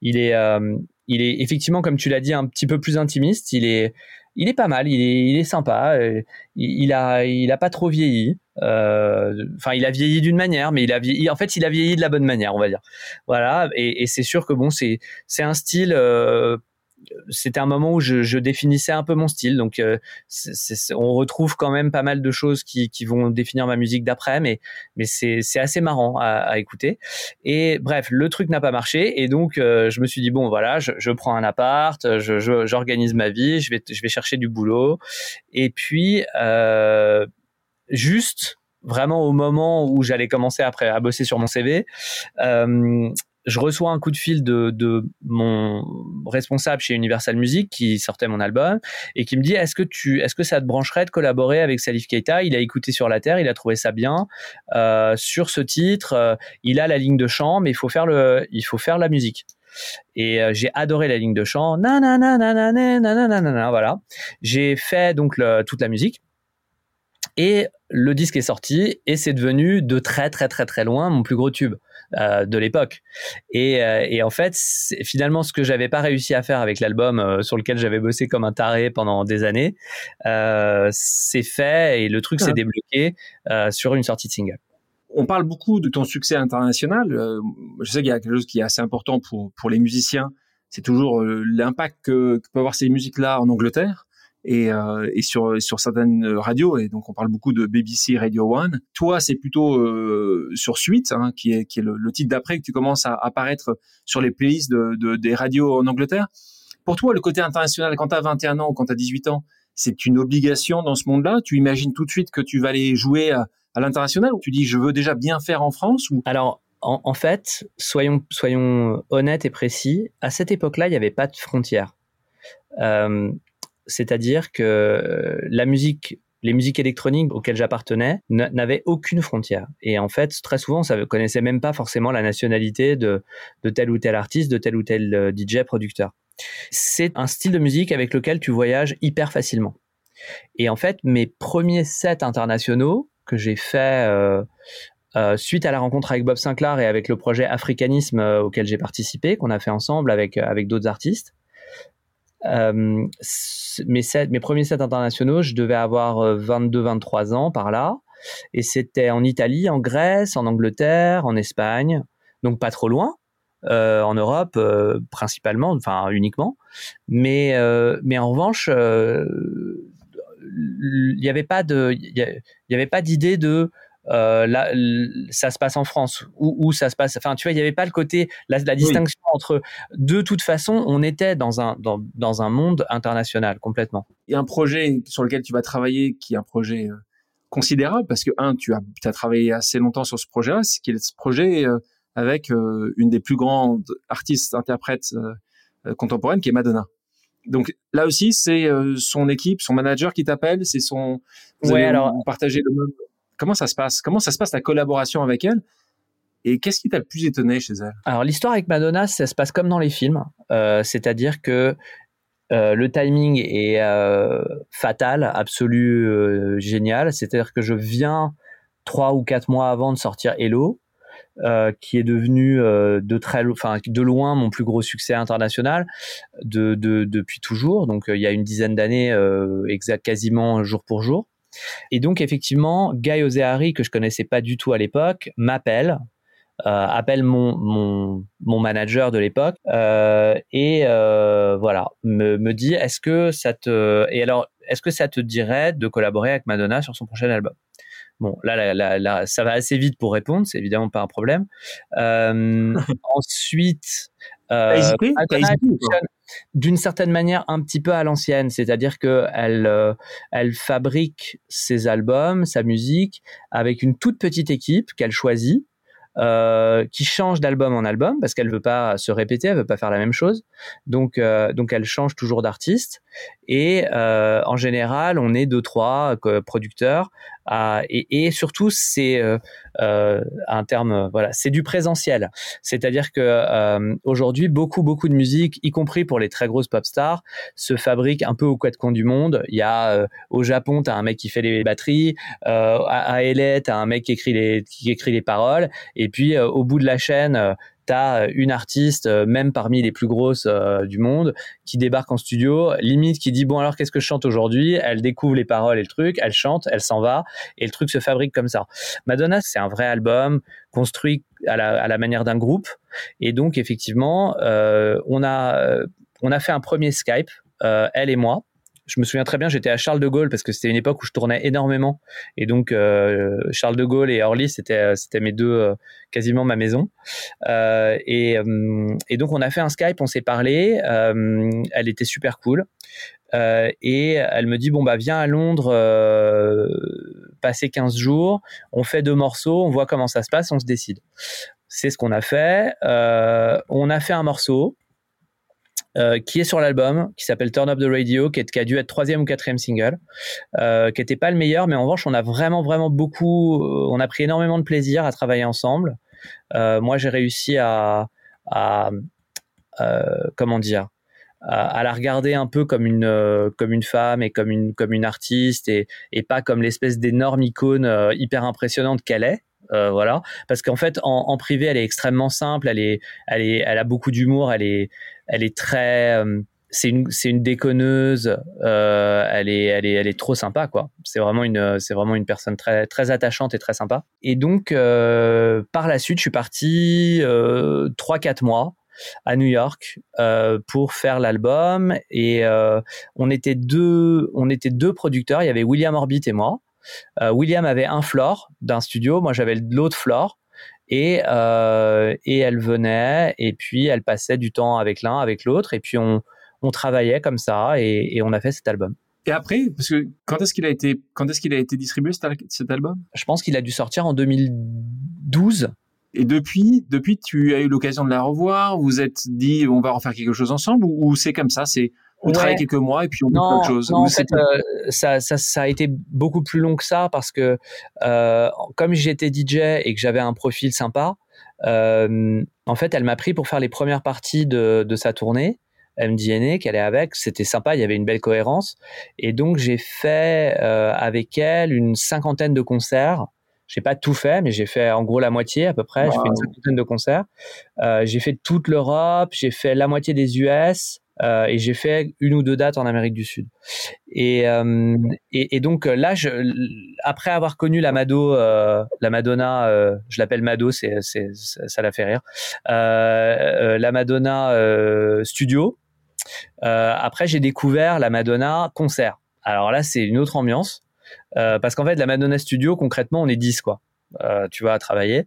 Il est, euh, il est effectivement, comme tu l'as dit, un petit peu plus intimiste. Il est, il est pas mal. Il est, il est sympa. Euh, il, a, il a pas trop vieilli. Euh, enfin, il a vieilli d'une manière, mais il a vieilli. En fait, il a vieilli de la bonne manière, on va dire. Voilà. Et, et c'est sûr que bon, c'est, c'est un style c'était un moment où je, définissais un peu mon style. Donc, euh, on retrouve quand même pas mal de choses qui, vont définir ma musique d'après, mais, c'est assez marrant à, écouter. Et bref, le truc n'a pas marché, et donc euh, je me suis dit bon, voilà, je, prends un appart, j'organise ma vie, je vais, je vais chercher du boulot, et puis euh, juste vraiment au moment où j'allais commencer après à bosser sur mon CV, je reçois un coup de fil de, de, mon responsable chez Universal Music qui sortait mon album et qui me dit est-ce que tu est-ce que ça te brancherait de collaborer avec Salif Keita? Il a écouté sur la terre, il a trouvé ça bien euh, sur ce titre. Euh, il a la ligne de chant, mais il faut faire le il faut faire la musique. Et euh, j'ai adoré la ligne de chant. Voilà. J'ai fait donc le, toute la musique. Et le disque est sorti et c'est devenu de très très très très loin mon plus gros tube. Euh, de l'époque. Et, euh, et, en fait, finalement, ce que j'avais pas réussi à faire avec l'album euh, sur lequel j'avais bossé comme un taré pendant des années, c'est fait et le truc s'est ah. débloqué sur une sortie de single. On parle beaucoup de ton succès international. je sais qu'il y a quelque chose qui est assez important pour, pour les musiciens. C'est toujours l'impact que, que peuvent avoir ces musiques-là en Angleterre et, euh, et sur certaines radios et donc on parle beaucoup de BBC Radio One. Toi, c'est plutôt euh, sur Suite, hein, qui est le, titre d'après que tu commences à apparaître sur les playlists de, de, des radios en Angleterre. Pour toi, le côté international, quand tu as 21 ans ou quand tu as 18 ans, c'est une obligation dans ce monde-là? Tu imagines tout de suite que tu vas aller jouer à, l'international ou tu dis je veux déjà bien faire en France Alors en, fait, soyons honnêtes et précis. À cette époque-là, il n'y avait pas de frontières. Euh, c'est-à-dire que euh, la musique les musiques électroniques auxquelles j'appartenais n'avaient aucune frontière. Et en fait, très souvent, on ne connaissait même pas forcément la nationalité de, tel ou tel artiste, de tel ou tel euh, DJ producteur. C'est un style de musique avec lequel tu voyages hyper facilement. Et en fait, mes premiers sets internationaux que j'ai fait euh, suite à la rencontre avec Bob Sinclair et avec le projet Africanisme auquel j'ai participé, qu'on a fait ensemble avec, avec d'autres artistes, euh, mes, premiers sets internationaux, je devais avoir 22-23 euh, ans par là. Et c'était en Italie, en Grèce, en Angleterre, en Espagne, donc pas trop loin. Euh, en Europe principalement, enfin uniquement. Mais, en revanche, il n'y avait pas d'idée de euh, là, ça se passe en France ou, ça se passe. Enfin, tu vois, il n'y avait pas le côté, la, la distinction entre. De toute façon, on était dans un dans, dans, un monde international complètement. Il y a un projet sur lequel tu vas travailler qui est un projet euh, considérable parce que un, tu as, as travaillé assez longtemps sur ce projet-là, c'est qu'il est ce projet euh, avec une des plus grandes artistes interprètes contemporaines qui est Madonna. Donc là aussi, c'est son équipe, son manager qui t'appelle, c'est son. Vous ouais, alors partager le même Comment ça se passe? Comment ça se passe ta collaboration avec elle? Et qu'est-ce qui t'a le plus étonné chez elle? Alors l'histoire avec Madonna, ça se passe comme dans les films, euh, c'est-à-dire que euh, le timing est euh, fatal, absolu, génial. C'est-à-dire que je viens trois ou quatre mois avant de sortir Hello, qui est devenu de très, loin mon plus gros succès international de, depuis toujours. Donc il y a une dizaine d'années, exact, quasiment jour pour jour. Et donc effectivement, Guy Ozeari, que je connaissais pas du tout à l'époque, m'appelle, euh, appelle mon, mon, mon, manager de l'époque euh, et euh, voilà me, me dit est-ce que ça te et alors est-ce que ça te dirait de collaborer avec Madonna sur son prochain album? Bon, là, là, ça va assez vite pour répondre, c'est évidemment pas un problème. ensuite, d'une certaine manière un petit peu à l'ancienne, c'est-à-dire que elle, elle fabrique ses albums, sa musique avec une toute petite équipe qu'elle choisit euh, qui change d'album en album parce qu'elle veut pas se répéter, elle veut pas faire la même chose. Donc, euh, donc elle change toujours d'artiste. Et euh, en général, on est deux trois producteurs. Et, surtout, c'est un terme, voilà, c'est du présentiel. C'est-à-dire que aujourd'hui, beaucoup beaucoup de musique, y compris pour les très grosses pop stars, se fabrique un peu au quatre coins du monde. Il y a au Japon, tu as un mec qui fait les batteries. à, à LA, tu as un mec qui écrit les qui écrit les paroles. Et puis euh, au bout de la chaîne, euh, tu as une artiste, euh, même parmi les plus grosses du monde, qui débarque en studio, limite qui dit bon alors qu'est-ce que je chante aujourd'hui? Elle découvre les paroles et le truc, elle chante, elle s'en va, et le truc se fabrique comme ça. Madonna, c'est un vrai album construit à la, manière d'un groupe, et donc effectivement, on a on a fait un premier Skype, elle et moi, je me souviens très bien, j'étais à Charles de Gaulle parce que c'était une époque où je tournais énormément. Et donc, euh, Charles de Gaulle et Orly, c'était, euh, mes deux, euh, quasiment ma maison. et, et, donc, on a fait un Skype, on s'est parlé. elle était super cool. et elle me dit, bon, bah, viens à Londres, passer 15 jours, on fait deux morceaux, on voit comment ça se passe, on se décide. C'est ce qu'on a fait. on a fait un morceau. Euh, qui est sur l'album, qui s'appelle Turn Up the Radio, qui, a dû être troisième ou quatrième single, euh, qui n'était pas le meilleur, mais en revanche, on a vraiment, vraiment beaucoup, euh, on a pris énormément de plaisir à travailler ensemble. moi, j'ai réussi à, comment dire, à, la regarder un peu comme une comme une femme et comme une comme une artiste et, et pas comme l'espèce d'énorme icône hyper impressionnante qu'elle est. voilà, parce qu'en fait, en, privé, elle est extrêmement simple, elle est, elle est, elle a beaucoup d'humour, elle est, elle est très euh, c'est une c'est une déconneuse euh, elle est elle est elle est trop sympa quoi. C'est vraiment une c'est vraiment une personne très très attachante et très sympa. Et donc euh, par la suite je suis parti trois quatre mois à New York pour faire l'album. Et on était deux on était deux producteurs. Il y avait William Orbit et moi William avait un floor d'un studio. Moi j'avais l'autre floor. Et, euh, et elle venait, et puis elle passait du temps avec l'un, avec l'autre, et puis on, on travaillait comme ça, et, et on a fait cet album. Et après, parce que quand est-ce qu'il a été, quand est-ce qu'il a été distribué cet, album? Je pense qu'il a dû sortir en 2012. Et depuis, depuis, tu as eu l'occasion de la revoir? Vous êtes dit, on va refaire quelque chose ensemble, ou, c'est comme ça, c'est on travaille quelques mois et puis on fait autre chose. Non, en fait, euh, ça, ça, ça, a été beaucoup plus long que ça parce que euh, comme j'étais DJ et que j'avais un profil sympa, euh, en fait, elle m'a pris pour faire les premières parties de, de sa tournée. MDNA qu'elle est avec, c'était sympa, il y avait une belle cohérence. Et donc j'ai fait avec elle une cinquantaine de concerts. J'ai pas tout fait, mais j'ai fait en gros la moitié à peu près. J'ai fait une cinquantaine de concerts. Euh, j'ai fait toute l'Europe, j'ai fait la moitié des US. Euh, et j'ai fait une ou deux dates en Amérique du Sud. Et, euh, donc là, je, après avoir connu la Mado, euh, la Madonna, euh, je l'appelle Mado, ça la fait rire, euh, la Madonna studio. après, j'ai découvert la Madonna concert. Alors là, c'est une autre ambiance. parce qu'en fait, la Madonna Studio, concrètement, on est 10, quoi. Euh, tu vas travailler.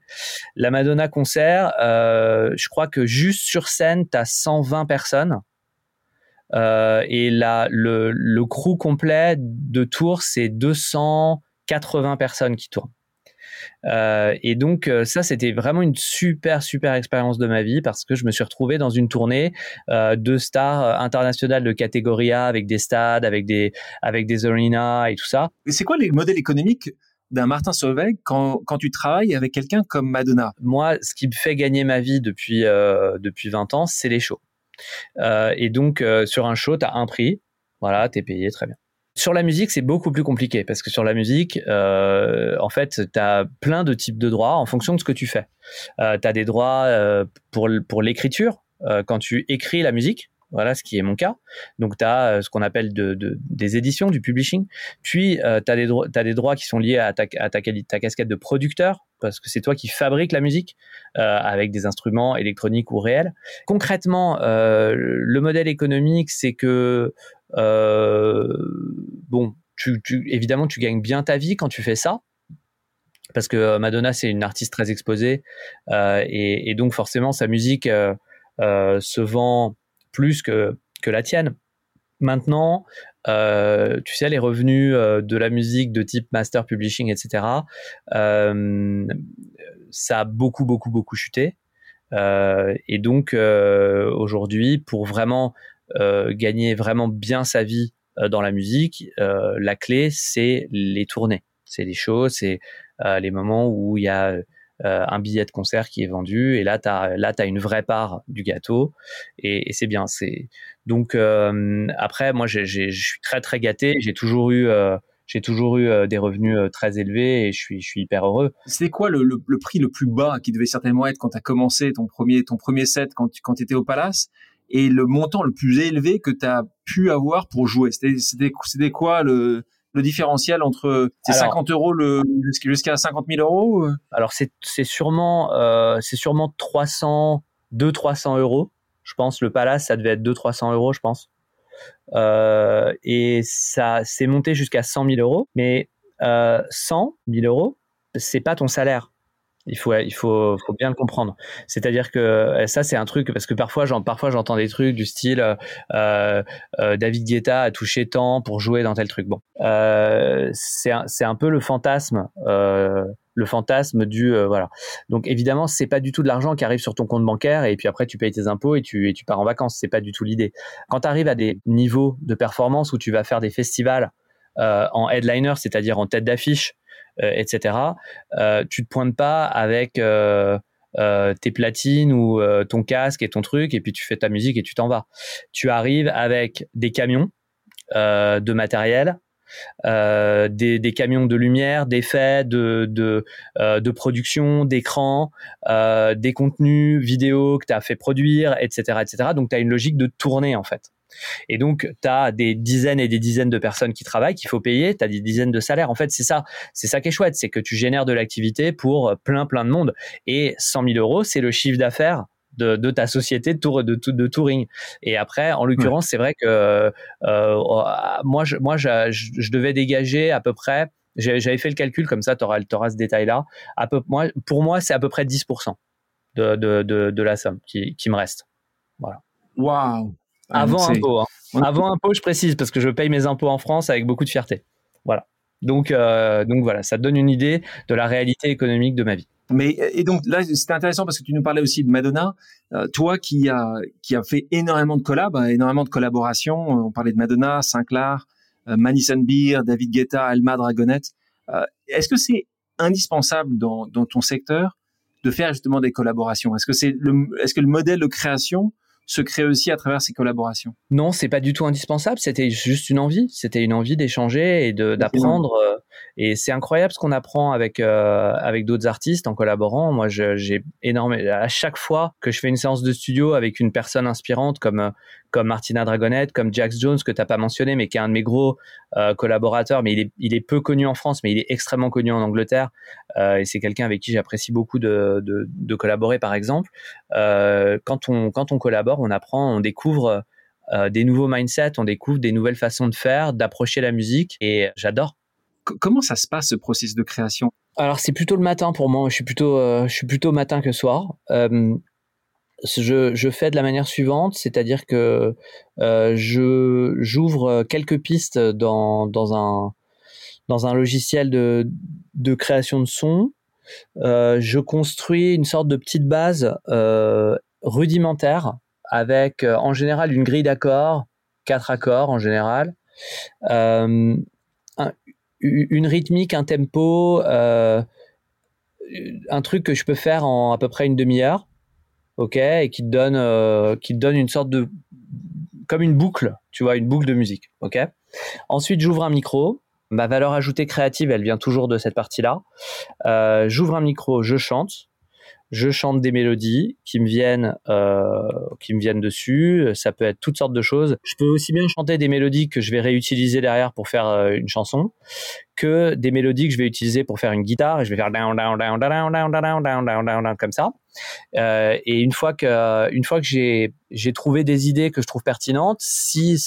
La Madonna concert, euh, je crois que juste sur scène, tu as 120 personnes. Euh, et là, le, le crew complet de tour, c'est 280 personnes qui tournent. Euh, et donc euh, ça, c'était vraiment une super super expérience de ma vie parce que je me suis retrouvé dans une tournée euh, de stars internationales de catégorie A avec des stades, avec des avec des arenas et tout ça. Et c'est quoi les modèles économiques d'un Martin Solveig quand, quand tu travailles avec quelqu'un comme Madonna? Moi, ce qui me fait gagner ma vie depuis depuis 20 ans, c'est les shows. Euh, et donc, euh, sur un show, tu as un prix. Voilà, tu es payé, très bien. Sur la musique, c'est beaucoup plus compliqué parce que sur la musique, euh, en fait, tu as plein de types de droits en fonction de ce que tu fais. Euh, tu as des droits pour, pour l'écriture, quand tu écris la musique, voilà ce qui est mon cas. Donc, tu as ce qu'on appelle de, de, des éditions, du publishing. Puis, tu as, as, des droits qui sont liés à ta, à casquette de producteur parce que c'est toi qui fabriques la musique euh, avec des instruments électroniques ou réels. Concrètement, euh, le modèle économique, c'est que euh, bon, évidemment, tu gagnes bien ta vie quand tu fais ça. parce que Madonna c'est une artiste très exposée et, donc forcément sa musique se vend plus que que la tienne. Maintenant, euh, tu sais, les revenus euh, de la musique de type master publishing, etc., euh, ça a beaucoup, beaucoup, beaucoup chuté. et donc, aujourd'hui, pour vraiment gagner vraiment bien sa vie dans la musique, la clé, c'est les tournées. C'est les shows, c'est les moments où il y a un billet de concert qui est vendu et là tu as là as une vraie part du gâteau et, c'est bien c'est donc euh, après, moi, je suis très très gâté. J'ai toujours eu euh, j'ai toujours eu euh, des revenus très élevés et je suis, je suis hyper heureux. C'était quoi le, le, prix le plus bas qui devait certainement être quand tu as commencé ton premier, ton premier set quand tu quand étais au Palace et le montant le plus élevé que tu as pu avoir pour jouer? C'était quoi le, le différentiel entre 50 euros le, jusqu'à 50 000 euros Alors c'est sûrement, euh, sûrement 300, 200-300 euros je pense. Le Palace, ça devait être 200-300 euros, je pense. Euh, et ça s'est monté jusqu'à 100 000 euros. Mais euh, 100 000 euros, c'est pas ton salaire. Il faut, il faut, faut bien le comprendre. C'est-à-dire que euh, ça, c'est un truc parce que parfois, parfois j'entends des trucs du style euh, euh, David Guetta a touché tant pour jouer dans tel truc. Bon, c'est un, un, peu le fantasme le fantasme du euh, voilà. Donc évidemment, c'est pas du tout de l'argent qui arrive sur ton compte bancaire et puis après tu payes tes impôts et tu et tu pars en vacances. C'est pas du tout l'idée. Quand tu arrives à des niveaux de performance où tu vas faire des festivals euh, en headliner, c'est-à-dire en tête d'affiche, euh, etc. tu te pointes pas avec tes platines ou ton casque et ton truc et puis tu fais ta musique et tu t'en vas. Tu arrives avec des camions de matériel, euh, des, camions de lumière, d'effets, de, de, euh, de production, d'écran, euh, des contenus vidéo que tu as fait produire, etc., etc. Donc, tu as une logique de tournée, en fait. Et donc, tu as des dizaines et des dizaines de personnes qui travaillent, qu'il faut payer, tu as des dizaines de salaires. En fait, c'est ça, c'est ça qui est chouette, c'est que tu génères de l'activité pour plein, plein de monde. Et 100 000 euros, c'est le chiffre d'affaires de, ta société de, tour, de, de touring. Et après, en l'occurrence, c'est vrai que euh, moi, je, moi je, devais dégager à peu près, j'avais fait le calcul comme ça, tu auras, ce détail-là. Moi, pour moi, c'est à peu près 10% de, de, de, la somme qui, qui me reste. Voilà. Waouh! Avant impôt. Hein. Avant impôt, je précise, parce que je paye mes impôts en France avec beaucoup de fierté. Voilà. Donc, euh, donc voilà, ça donne une idée de la réalité économique de ma vie. Mais et donc là, c'était intéressant parce que tu nous parlais aussi de Madonna. Euh, toi qui a qui a fait énormément de collabs, hein, énormément de collaborations. On parlait de Madonna, Sinclair, euh, Madison Beer, David Guetta, Alma Dragonette. Euh, Est-ce que c'est indispensable dans, dans ton secteur de faire justement des collaborations? Est-ce que c'est le est-ce que le modèle de création se crée aussi à travers ces collaborations Non, c'est pas du tout indispensable. C'était juste une envie. C'était une envie d'échanger et d'apprendre. Euh, et c'est incroyable ce qu'on apprend avec euh, avec d'autres artistes en collaborant. Moi, j'ai énormément. À chaque fois que je fais une séance de studio avec une personne inspirante comme comme Martina Dragonette, comme Jax Jones que t'as pas mentionné, mais qui est un de mes gros euh, collaborateurs, mais il est il est peu connu en France, mais il est extrêmement connu en Angleterre. Euh, et c'est quelqu'un avec qui j'apprécie beaucoup de, de, de collaborer, par exemple. Euh, quand on quand on collabore, on apprend, on découvre des nouveaux mindsets, on découvre des nouvelles façons de faire, d'approcher la musique, et j'adore comment ça se passe ce processus de création? Alors c'est plutôt le matin pour moi. Je suis plutôt, euh, je suis plutôt matin que soir. Euh, je, fais de la manière suivante, c'est-à-dire que euh, j'ouvre quelques pistes dans, dans un dans un logiciel de, de création de son. je construis une sorte de petite base rudimentaire avec en général une grille d'accords, quatre accords en général, euh, une rythmique, un tempo, euh, un truc que je peux faire en à peu près une demi-heure, ok, et qui te donne, euh, qui te donne une sorte de, comme une boucle, tu vois, une boucle de musique, ok. Ensuite, j'ouvre un micro. Ma valeur ajoutée créative, elle vient toujours de cette partie-là. Euh, j'ouvre un micro, je chante je chante des mélodies qui me viennent, euh, qui me viennent dessus. Ça peut être toutes sortes de choses. Je peux aussi bien chanter des mélodies que je vais réutiliser derrière pour faire euh, une chanson, que des mélodies que je vais utiliser pour faire une guitare et je vais faire down down down down down down down down down comme ça. Euh, et une fois que, une fois que j'ai j'ai trouvé des idées que je trouve pertinentes, si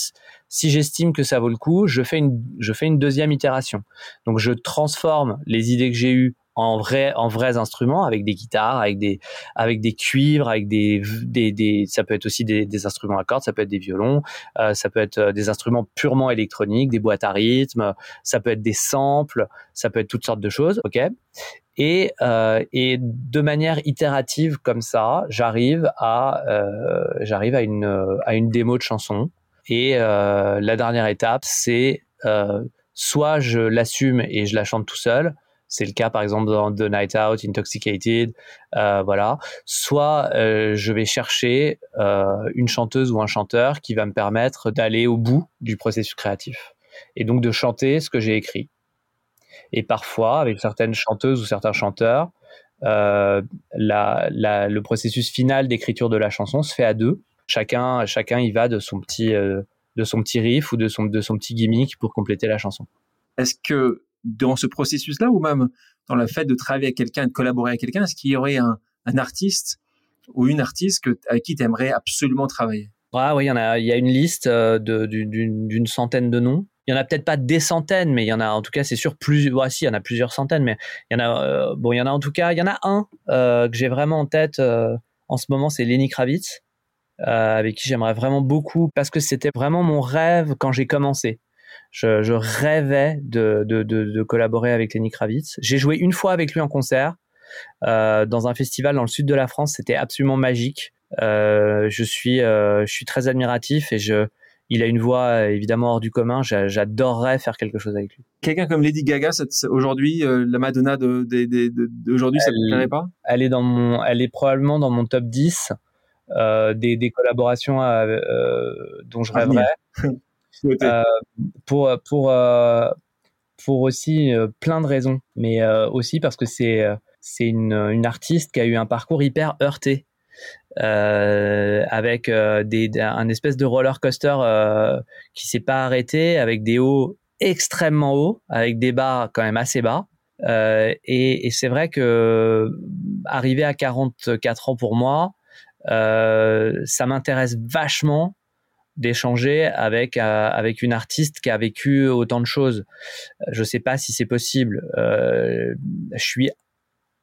si j'estime que ça vaut le coup, je fais une je fais une deuxième itération. Donc je transforme les idées que j'ai eues en vrai, en vrais instruments, avec des guitares, avec des, avec des cuivres, avec des, des, des ça peut être aussi des, instruments à cordes, ça peut être des violons, euh, ça peut être euh, des instruments purement électroniques, des boîtes à rythme, ça peut être des samples, ça peut être toutes sortes de choses, ok? Et, euh, et de manière itérative comme ça, j'arrive à, j'arrive à une, à une démo de chanson. Et la dernière étape, c'est soit je l'assume et je la chante tout seul, c'est le cas par exemple dans The Night Out, Intoxicated, euh, voilà. Soit euh, je vais chercher euh, une chanteuse ou un chanteur qui va me permettre d'aller au bout du processus créatif et donc de chanter ce que j'ai écrit. Et parfois, avec certaines chanteuses ou certains chanteurs, le processus final d'écriture de la chanson se fait à deux. Chacun, chacun y va de son petit, de son petit riff ou de son, de son petit gimmick pour compléter la chanson. Est-ce que dans ce processus-là ou même dans le fait de travailler avec quelqu'un, de collaborer avec quelqu'un, est-ce qu'il y aurait un, artiste ou une artiste avec qui tu aimerais absolument travailler? Ah, Oui, il y, en a, une liste euh, d'une centaine de noms. Il y en a peut-être pas des centaines, mais il y en a en tout cas, c'est sûr, plus. Il y en a plusieurs centaines, mais il y en a. Euh, bon, il y en a en tout cas, il y en a un euh, que j'ai vraiment en tête en ce moment, c'est Lenny Kravitz, avec qui j'aimerais vraiment beaucoup parce que c'était vraiment mon rêve quand j'ai commencé. Je, je rêvais de, de, de, de, collaborer avec Lenny Kravitz. J'ai joué une fois avec lui en concert euh, dans un festival dans le sud de la France. C'était absolument magique. Euh, je suis, euh, je suis très admiratif et je, il a une voix évidemment hors du commun. J'adorerais faire quelque chose avec lui. Quelqu'un comme Lady Gaga, aujourd'hui, euh, la Madonna d'aujourd'hui, ça ne plairait pas? Elle est dans mon, elle est probablement dans mon top 10 euh, des, des, collaborations euh, dont je rêverais. Euh, pour pour euh, pour aussi euh, plein de raisons, mais aussi parce que c'est c'est une, une artiste qui a eu un parcours hyper heurté. Euh, avec euh, des, un espèce de roller coaster euh, qui s'est pas arrêté, avec des hauts extrêmement hauts, avec des bas quand même assez bas. et, et c'est vrai que arrivé à 44 ans pour moi, ça m'intéresse vachement d'échanger avec euh, avec une artiste qui a vécu autant de choses. Je sais pas si c'est possible. Euh, je suis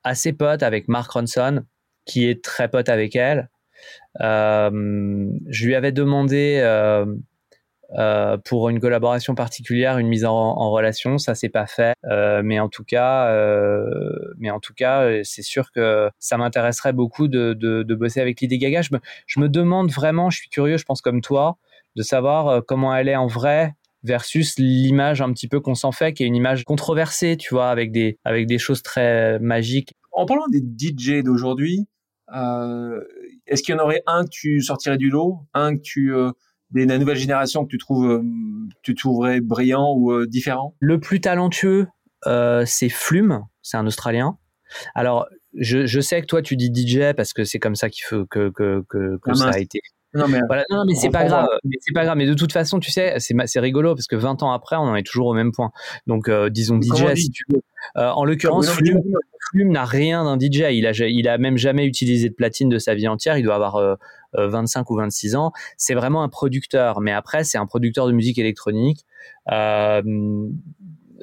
assez pote avec Mark Ronson, qui est très pote avec elle. Euh, je lui avais demandé euh, euh, pour une collaboration particulière, une mise en, relation, ça s'est pas fait, euh, mais en tout cas, euh, mais en tout cas, c'est sûr que ça m'intéresserait beaucoup de, de, de, bosser avec Lady Gaga. Je me, je me demande vraiment, je suis curieux, je pense comme toi, de savoir euh, comment elle est en vrai versus l'image un petit peu qu'on s'en fait, qui est une image controversée, tu vois, avec des, avec des choses très magiques. En parlant des DJ d'aujourd'hui, euh, est-ce qu'il y en aurait un que tu sortirais du lot, un que tu, euh, des, la nouvelle génération que tu trouves, euh, tu trouverais brillant ou différent? Le plus talentueux, c'est Flume, c'est un Australien. Alors, je, je, sais que toi tu dis DJ parce que c'est comme ça qu'il faut que, que, que, que ah, ça a été non mais, voilà, non, mais c'est pas grave. Mais c'est pas grave. Mais de toute façon, tu sais, c'est c'est rigolo parce que 20 ans après, on en est toujours au même point. Donc, euh, disons DJ, si tu veux. Euh, en l'occurrence, Flume, Flume n'a rien d'un DJ. Il a, il a même jamais utilisé de platine de sa vie entière. Il doit avoir euh, 25 ou 26 ans. C'est vraiment un producteur. Mais après, c'est un producteur de musique électronique.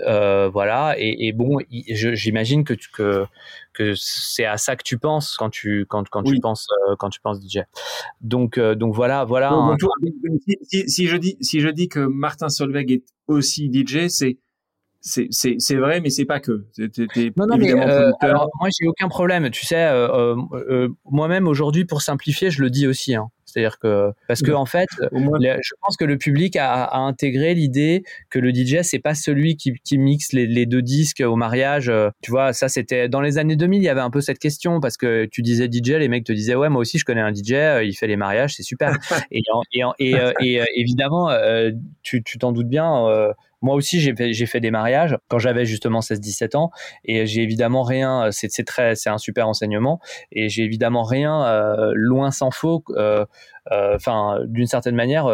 Euh, voilà. Et, et bon, j'imagine que, que, que c'est à ça que tu penses quand tu, quand, quand oui. tu penses, euh, quand tu penses DJ. Donc, euh, donc voilà, voilà. Un... si, si, je dis, si je dis que Martin Solveig est aussi DJ, c'est, c'est vrai, mais c'est pas que. Es, es non, non, mais euh, alors, moi, j'ai aucun problème. Tu sais, moi-même aujourd'hui, pour simplifier, je le dis aussi. Hein. C'est-à-dire que parce que en fait, je pense que le public a, a intégré l'idée que le DJ c'est pas celui qui, qui mixe les, les, deux disques au mariage. Tu vois, ça c'était dans les années 2000, il y avait un peu cette question parce que tu disais DJ, les mecs te disaient ouais moi aussi je connais un DJ, il fait les mariages, c'est super. et, et, et, et, évidemment, tu t'en doutes bien moi aussi, j'ai fait, des mariages quand j'avais justement 16-17 ans et j'ai évidemment rien, c'est, un super enseignement et j'ai évidemment rien euh, loin sans faux. Euh, enfin, euh, d'une certaine manière,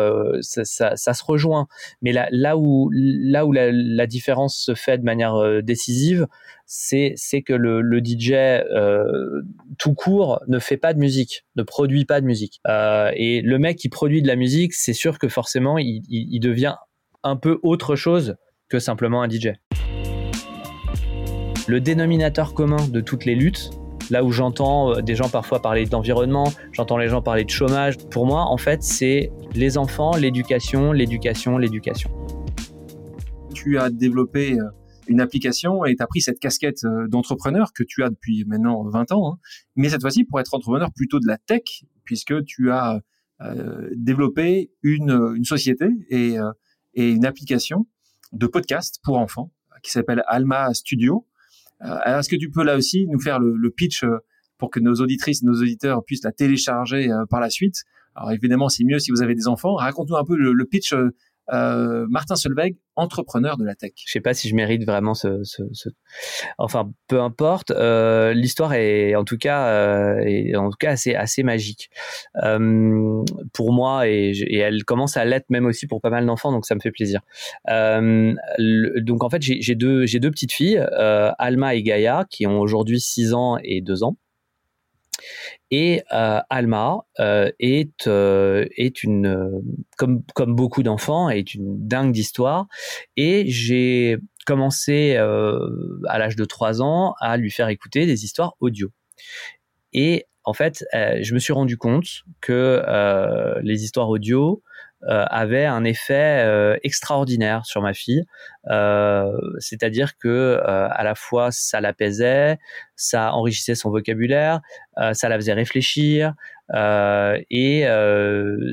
ça, se rejoint. Mais là, où, là où la, différence se fait de manière décisive, c'est, que le, DJ tout court ne fait pas de musique, ne produit pas de musique. et le mec qui produit de la musique, c'est sûr que forcément, il devient un peu autre chose que simplement un DJ. le dénominateur commun de toutes les luttes, là où j'entends euh, des gens parfois parler d'environnement, j'entends les gens parler de chômage, pour moi, en fait, c'est les enfants, l'éducation, l'éducation, l'éducation. Tu as développé euh, une application et tu as pris cette casquette euh, d'entrepreneur que tu as depuis maintenant 20 ans, hein. mais cette fois-ci pour être entrepreneur plutôt de la tech, puisque tu as développé une, société et, et une application de podcast pour enfants qui s'appelle Alma Studio. Euh, est-ce que tu peux là aussi nous faire le, pitch euh, pour que nos auditrices, nos auditeurs puissent la télécharger euh, par la suite? Alors évidemment, c'est mieux si vous avez des enfants. Raconte-nous un peu le, pitch euh, Martin Solveig, entrepreneur de la tech. Je sais pas si je mérite vraiment ce, enfin peu importe. Euh, L'histoire est en tout cas, euh, en tout cas assez assez magique pour moi et, elle commence à l'être même aussi pour pas mal d'enfants, donc ça me fait plaisir. Donc en fait j'ai deux j'ai deux petites filles, Alma et Gaïa, qui ont aujourd'hui 6 ans et 2 ans. Et euh, Alma euh, est euh, est une comme comme beaucoup d'enfants est une dingue d'histoire et j'ai commencé à l'âge de 3 ans à lui faire écouter des histoires audio. Et en fait, je me suis rendu compte que les histoires audio avait un effet euh, extraordinaire sur ma fille. Euh, c'est-à-dire que à la fois ça l'apaisait, ça enrichissait son vocabulaire, ça la faisait réfléchir. et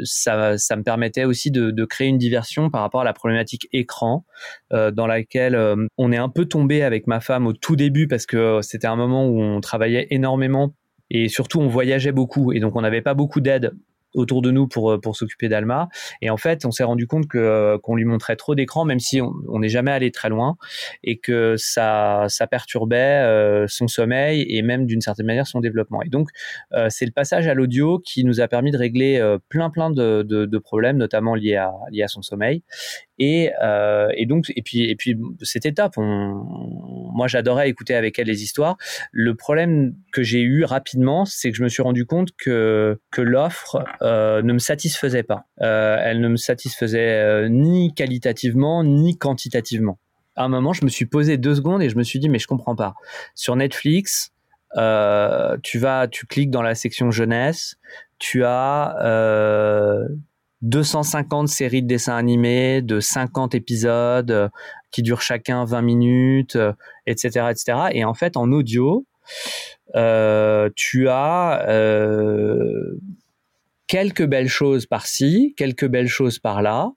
ça, ça, me permettait aussi de, de, créer une diversion par rapport à la problématique écran, dans laquelle on est un peu tombé avec ma femme au tout début parce que c'était un moment où on travaillait énormément et surtout on voyageait beaucoup et donc on n'avait pas beaucoup d'aide autour de nous pour, euh, pour s'occuper d'Alma. Et en fait, on s'est rendu compte que euh, qu'on lui montrait trop d'écran, même si on n'est jamais allé très loin, et que ça, ça perturbait euh, son sommeil et même d'une certaine manière son développement. Et donc, c'est le passage à l'audio qui nous a permis de régler plein plein de, de, de, problèmes, notamment liés à, liés à son sommeil. Et, euh, et donc, et puis, et puis, top. On, moi, j'adorais écouter avec elle les histoires. Le problème que j'ai eu rapidement, c'est que je me suis rendu compte que que l'offre euh, ne me satisfaisait pas. Euh, elle ne me satisfaisait ni qualitativement ni quantitativement. À un moment, je me suis posé deux secondes et je me suis dit, mais je comprends pas. Sur Netflix, tu vas, tu cliques dans la section jeunesse, tu as 250 séries de dessins animés de 50 épisodes euh, qui durent chacun 20 minutes, etc., euh, etc. Et en fait, en audio, euh, tu as quelques belles choses par-ci, quelques belles choses par-là,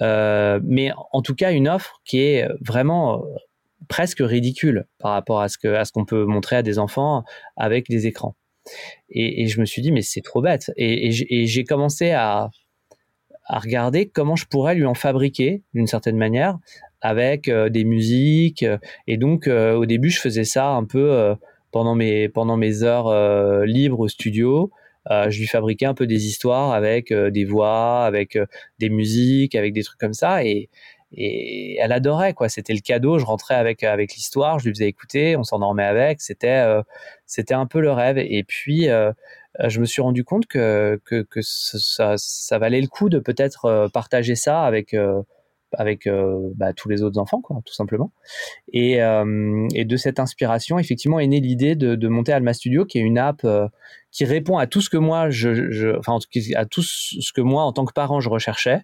mais en tout cas une offre qui est vraiment presque ridicule par rapport à ce qu'on peut montrer à des enfants avec des écrans. Et, je me suis dit mais c'est trop bête. Et j'ai commencé à à regarder comment je pourrais lui en fabriquer d'une certaine manière avec euh, des musiques. Et donc, euh, au début, je faisais ça un peu euh, pendant mes pendant mes heures libres au studio. je lui fabriquais un peu des histoires avec des voix, avec des musiques, avec des trucs comme ça. Et, et elle adorait quoi. C'était le cadeau. Je rentrais avec avec l'histoire, je lui faisais écouter, on s'endormait avec. C'était c'était un peu le rêve. Et puis euh, je me suis rendu compte que, que, ça, valait le coup de peut-être euh, partager ça avec euh, avec bah, tous les autres enfants, quoi, tout simplement. Et, de cette inspiration, effectivement, est née l'idée de, monter Alma Studio, qui est une app qui répond à tout ce que moi, je, je, enfin à tout ce que moi en tant que parent je recherchais,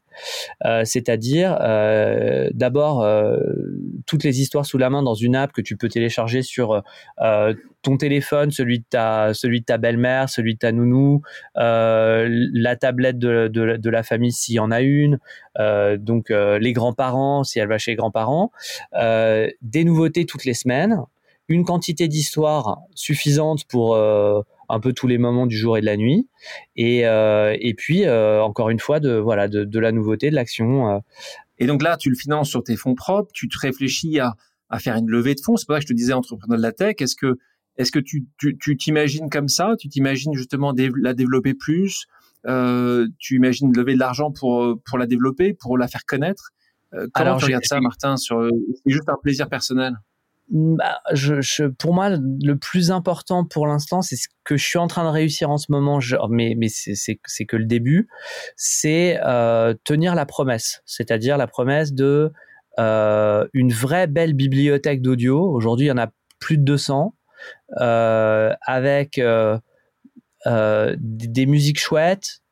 euh, c'est-à-dire euh, d'abord euh, toutes les histoires sous la main dans une app que tu peux télécharger sur ton téléphone, celui de ta, belle-mère, celui de ta nounou, la tablette de, la famille s'il y en a une, donc les grands-parents si elle va chez les grands-parents, des nouveautés toutes les semaines, une quantité d'histoires suffisante pour un peu tous les moments du jour et de la nuit. Et, euh, et puis, euh, encore une fois, de, voilà, de, de la nouveauté, de l'action. Euh. Et donc là, tu le finances sur tes fonds propres, tu te réfléchis à, à faire une levée de fonds. C'est pour ça que je te disais entrepreneur de la tech. Est-ce que est-ce que tu, tu, t'imagines comme ça? Tu t'imagines justement la développer plus? Euh, Tu imagines lever de l'argent pour, pour la développer, pour la faire connaître? Comment Alors, tu regardes ça, Martin sur, C'est juste un plaisir personnel bah, je, je, pour moi, le plus important pour l'instant, c'est ce que je suis en train de réussir en ce moment, je, mais, c'est que le début, c'est euh, tenir la promesse, c'est-à-dire la promesse de euh, une vraie belle bibliothèque d'audio. Aujourd'hui, il y en a plus de 200, avec des musiques chouettes,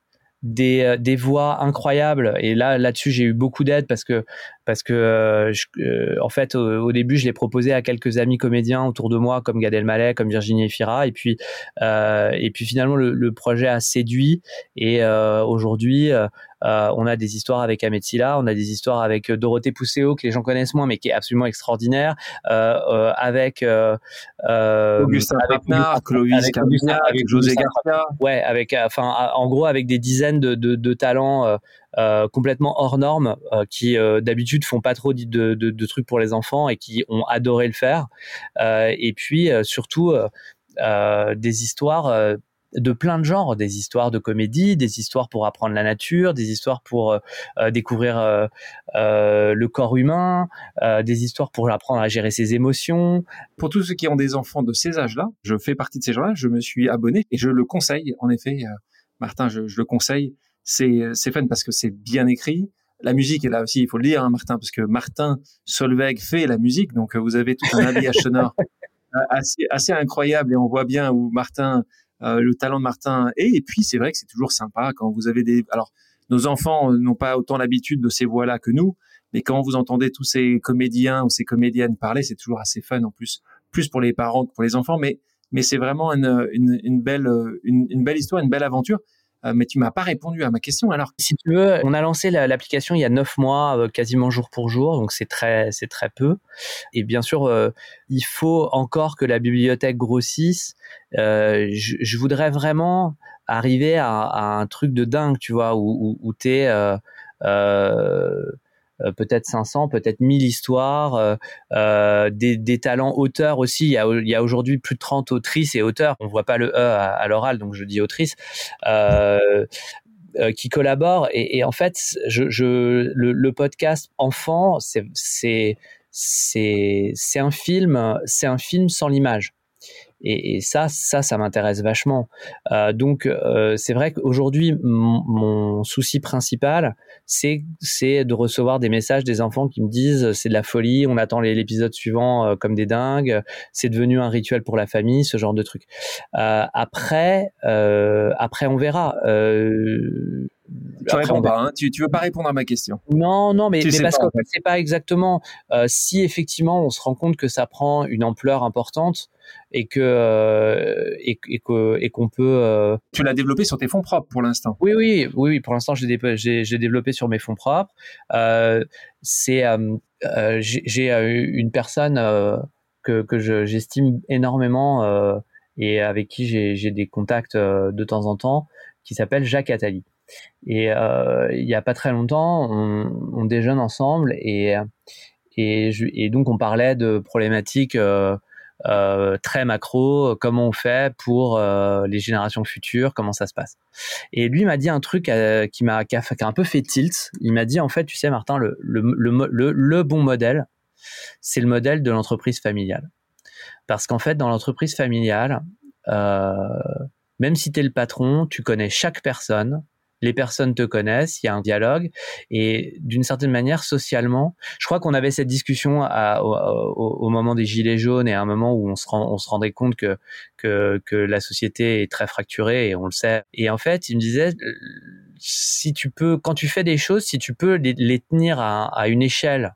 des, des, voix incroyables. Et là, là-dessus, j'ai eu beaucoup d'aide parce que parce que euh, euh, en fait au, début je l'ai proposé à quelques amis comédiens autour de moi comme Gad Elmaleh comme Virginie Efira. Et puis euh, et puis finalement le, projet a séduit. Et aujourd'hui on a des histoires avec Ahmed Silla, on a des histoires avec Dorothée Pousseau que les gens connaissent moins mais qui est absolument extraordinaire, avec Augustin avec, avec, José Garcia. Ouais, avec enfin en gros avec des dizaines de, de, de talents complètement hors normes euh, qui euh, d'habitude font pas trop de, trucs pour les enfants et qui ont adoré le faire. et puis surtout des histoires de plein de genres, des histoires de comédie, des histoires pour apprendre la nature, des histoires pour découvrir le corps humain, des histoires pour apprendre à gérer ses émotions. Pour tous ceux qui ont des enfants de ces âges-là, je fais partie de ces gens-là, je me suis abonné et je le conseille, en effet, Martin, je, le conseille, c'est fun parce que c'est bien écrit. La musique est là aussi, il faut le dire, hein, Martin, parce que Martin Solveig fait la musique, donc euh, vous avez tout un habillage sonore euh, assez, assez incroyable et on voit bien où Martin, euh, le talent de Martin est. Et puis c'est vrai que c'est toujours sympa quand vous avez des. Alors nos enfants n'ont pas autant l'habitude de ces voix-là que nous, mais quand vous entendez tous ces comédiens ou ces comédiennes parler, c'est toujours assez fun en plus, plus pour les parents que pour les enfants, mais mais c'est vraiment une, une, une belle une, une, belle histoire, une belle aventure. Euh, mais tu m'as pas répondu à ma question. Alors, si tu veux, on a lancé l'application il y a neuf mois, euh, quasiment jour pour jour, donc c'est très, c'est très peu. Et bien sûr, euh, il faut encore que la bibliothèque grossisse. Je, voudrais vraiment arriver à, un truc de dingue, tu vois, où, où, où tu es euh, peut-être 500, peut-être 1000 histoires, euh, euh, des, talents auteurs aussi. Il y a, aujourd'hui plus de 30 autrices et auteurs. On voit pas le E à, l'oral, donc je dis autrice. qui collaborent et, en fait le, podcast enfant c'est film c'est un film sans l'image et, ça, ça, ça m'intéresse vachement. Euh, donc, euh, c'est vrai qu'aujourd'hui, mon, souci principal, c'est de recevoir des messages des enfants qui me disent c'est de la folie, on attend l'épisode suivant euh, comme des dingues, c'est devenu un rituel pour la famille, ce genre de truc. après, après, on verra. Tu réponds pas, hein. tu, tu veux pas répondre à ma question. Non, non, mais, mais parce que c'est pas exactement. si effectivement on se rend compte que ça prend une ampleur importante, et que euh, et, et qu'on peut. Euh, tu l'as développé sur tes fonds propres pour l'instant. Oui, oui, oui, oui. Pour l'instant, j'ai développé sur mes fonds propres. Euh, c'est j'ai une personne que, que j'estime énormément et avec qui j'ai des contacts de temps en temps, qui s'appelle Jacques Attali. Et il n'y a pas très longtemps, on, déjeune ensemble et, et, donc on parlait de problématiques euh, très macro, comment on fait pour euh, les générations futures, comment ça se passe. Et lui m'a dit un truc euh, qui m'a un peu fait tilt. Il m'a dit en fait, tu sais Martin, le, le, le, le bon modèle, c'est le modèle de l'entreprise familiale. Parce qu'en fait, dans l'entreprise familiale, même si tu es le patron, tu connais chaque personne, les personnes te connaissent, il y a un dialogue et d'une certaine manière socialement, je crois qu'on avait cette discussion au, moment des gilets jaunes et à un moment où on se, rendait compte que, que, la société est très fracturée et on le sait. Et en fait, il me disait si tu peux, quand tu fais des choses, si tu peux les, tenir à une échelle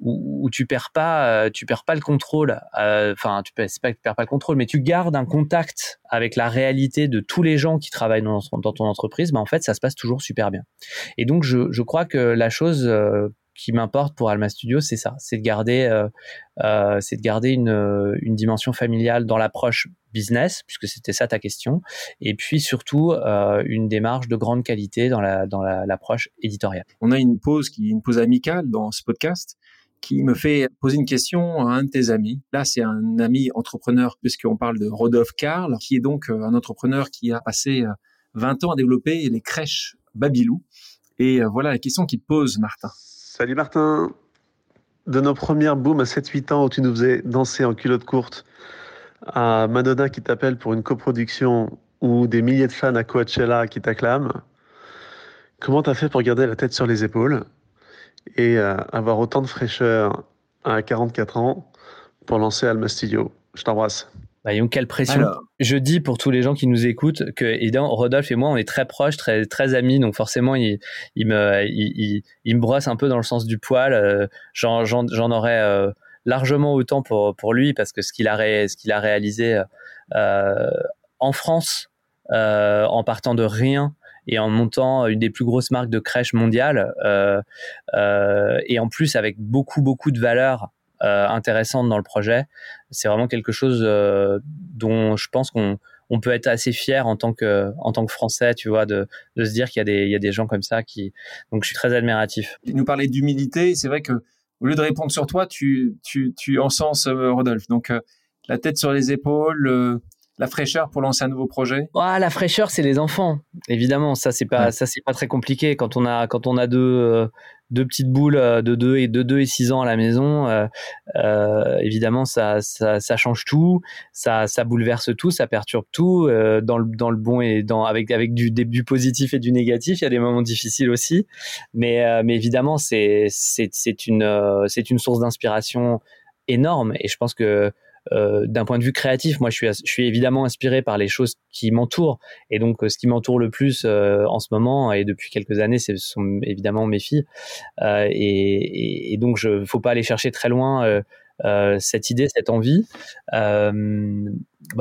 où, tu perds pas, euh, tu perds pas le contrôle. Euh, enfin, tu c'est pas tu perds pas le contrôle, mais tu gardes un contact avec la réalité de tous les gens qui travaillent dans, ton entreprise. Ben en fait, ça se passe toujours super bien. Et donc, je, je crois que la chose euh, qui m'importe pour Alma Studio, c'est ça, c'est de garder, euh, c'est de garder une, une, dimension familiale dans l'approche business, puisque c'était ça ta question, et puis surtout euh, une démarche de grande qualité dans la dans l'approche éditoriale. On a une pause qui une pause amicale dans ce podcast qui me fait poser une question à un de tes amis. Là, c'est un ami entrepreneur, puisqu'on parle de Rodolphe Karl, qui est donc euh, un entrepreneur qui a passé 20 euh, ans à développer les crèches Babylou. Et euh, voilà la question qu'il pose, Martin. Salut Martin. De nos premières booms à 7-8 ans où tu nous faisais danser en culotte courte, à Madonna qui t'appelle pour une coproduction ou des milliers de fans à Coachella qui t'acclament, comment t'as fait pour garder la tête sur les épaules? Et euh, avoir autant de fraîcheur à 44 ans pour lancer Alma Studio. Je t'embrasse. Bah, quelle pression. Je dis pour tous les gens qui nous écoutent que évidemment Rodolphe et moi on est très proches, très très amis, donc forcément il, il me il, il, me brosse un peu dans le sens du poil. Euh, j'en aurais euh, largement autant pour pour lui parce que ce qu'il a ce qu'il a réalisé euh, en France en partant de rien et en montant une des plus grosses marques de crèche mondiales et en plus avec beaucoup beaucoup de valeurs euh, intéressante dans le projet. C'est vraiment quelque chose euh, dont je pense qu'on on peut être assez fier en tant que en tant que français tu vois de, de se dire qu'il y a des il y a des gens comme ça qui donc je suis très admiratif il nous parlait d'humilité c'est vrai que au lieu de répondre sur toi tu tu tu encenses euh, Rodolphe donc la tête sur les épaules la fraîcheur pour lancer un nouveau projet? Ah, La fraîcheur, c'est les enfants, évidemment. Ça, c'est pas, ça, c'est pas très compliqué quand on a, quand on a deux, euh, deux petites boules euh, de 2 et de 2 et 6 ans à la maison. Euh, évidemment, ça, ça, ça, change tout, ça, ça bouleverse tout, ça perturbe tout dans le, dans le bon et dans avec avec du, du positif et du négatif. Il y a des moments difficiles aussi, mais, mais évidemment, c'est, c'est, c'est une, c'est une source d'inspiration énorme. Et je pense que euh, d'un point de vue créatif, moi, je suis, évidemment inspiré par les choses qui m'entourent. Et donc, euh, ce qui m'entoure le plus euh, en ce moment et depuis quelques années, ce sont évidemment mes filles. Et, et, donc, je faut pas aller chercher très loin cette idée, cette envie. bah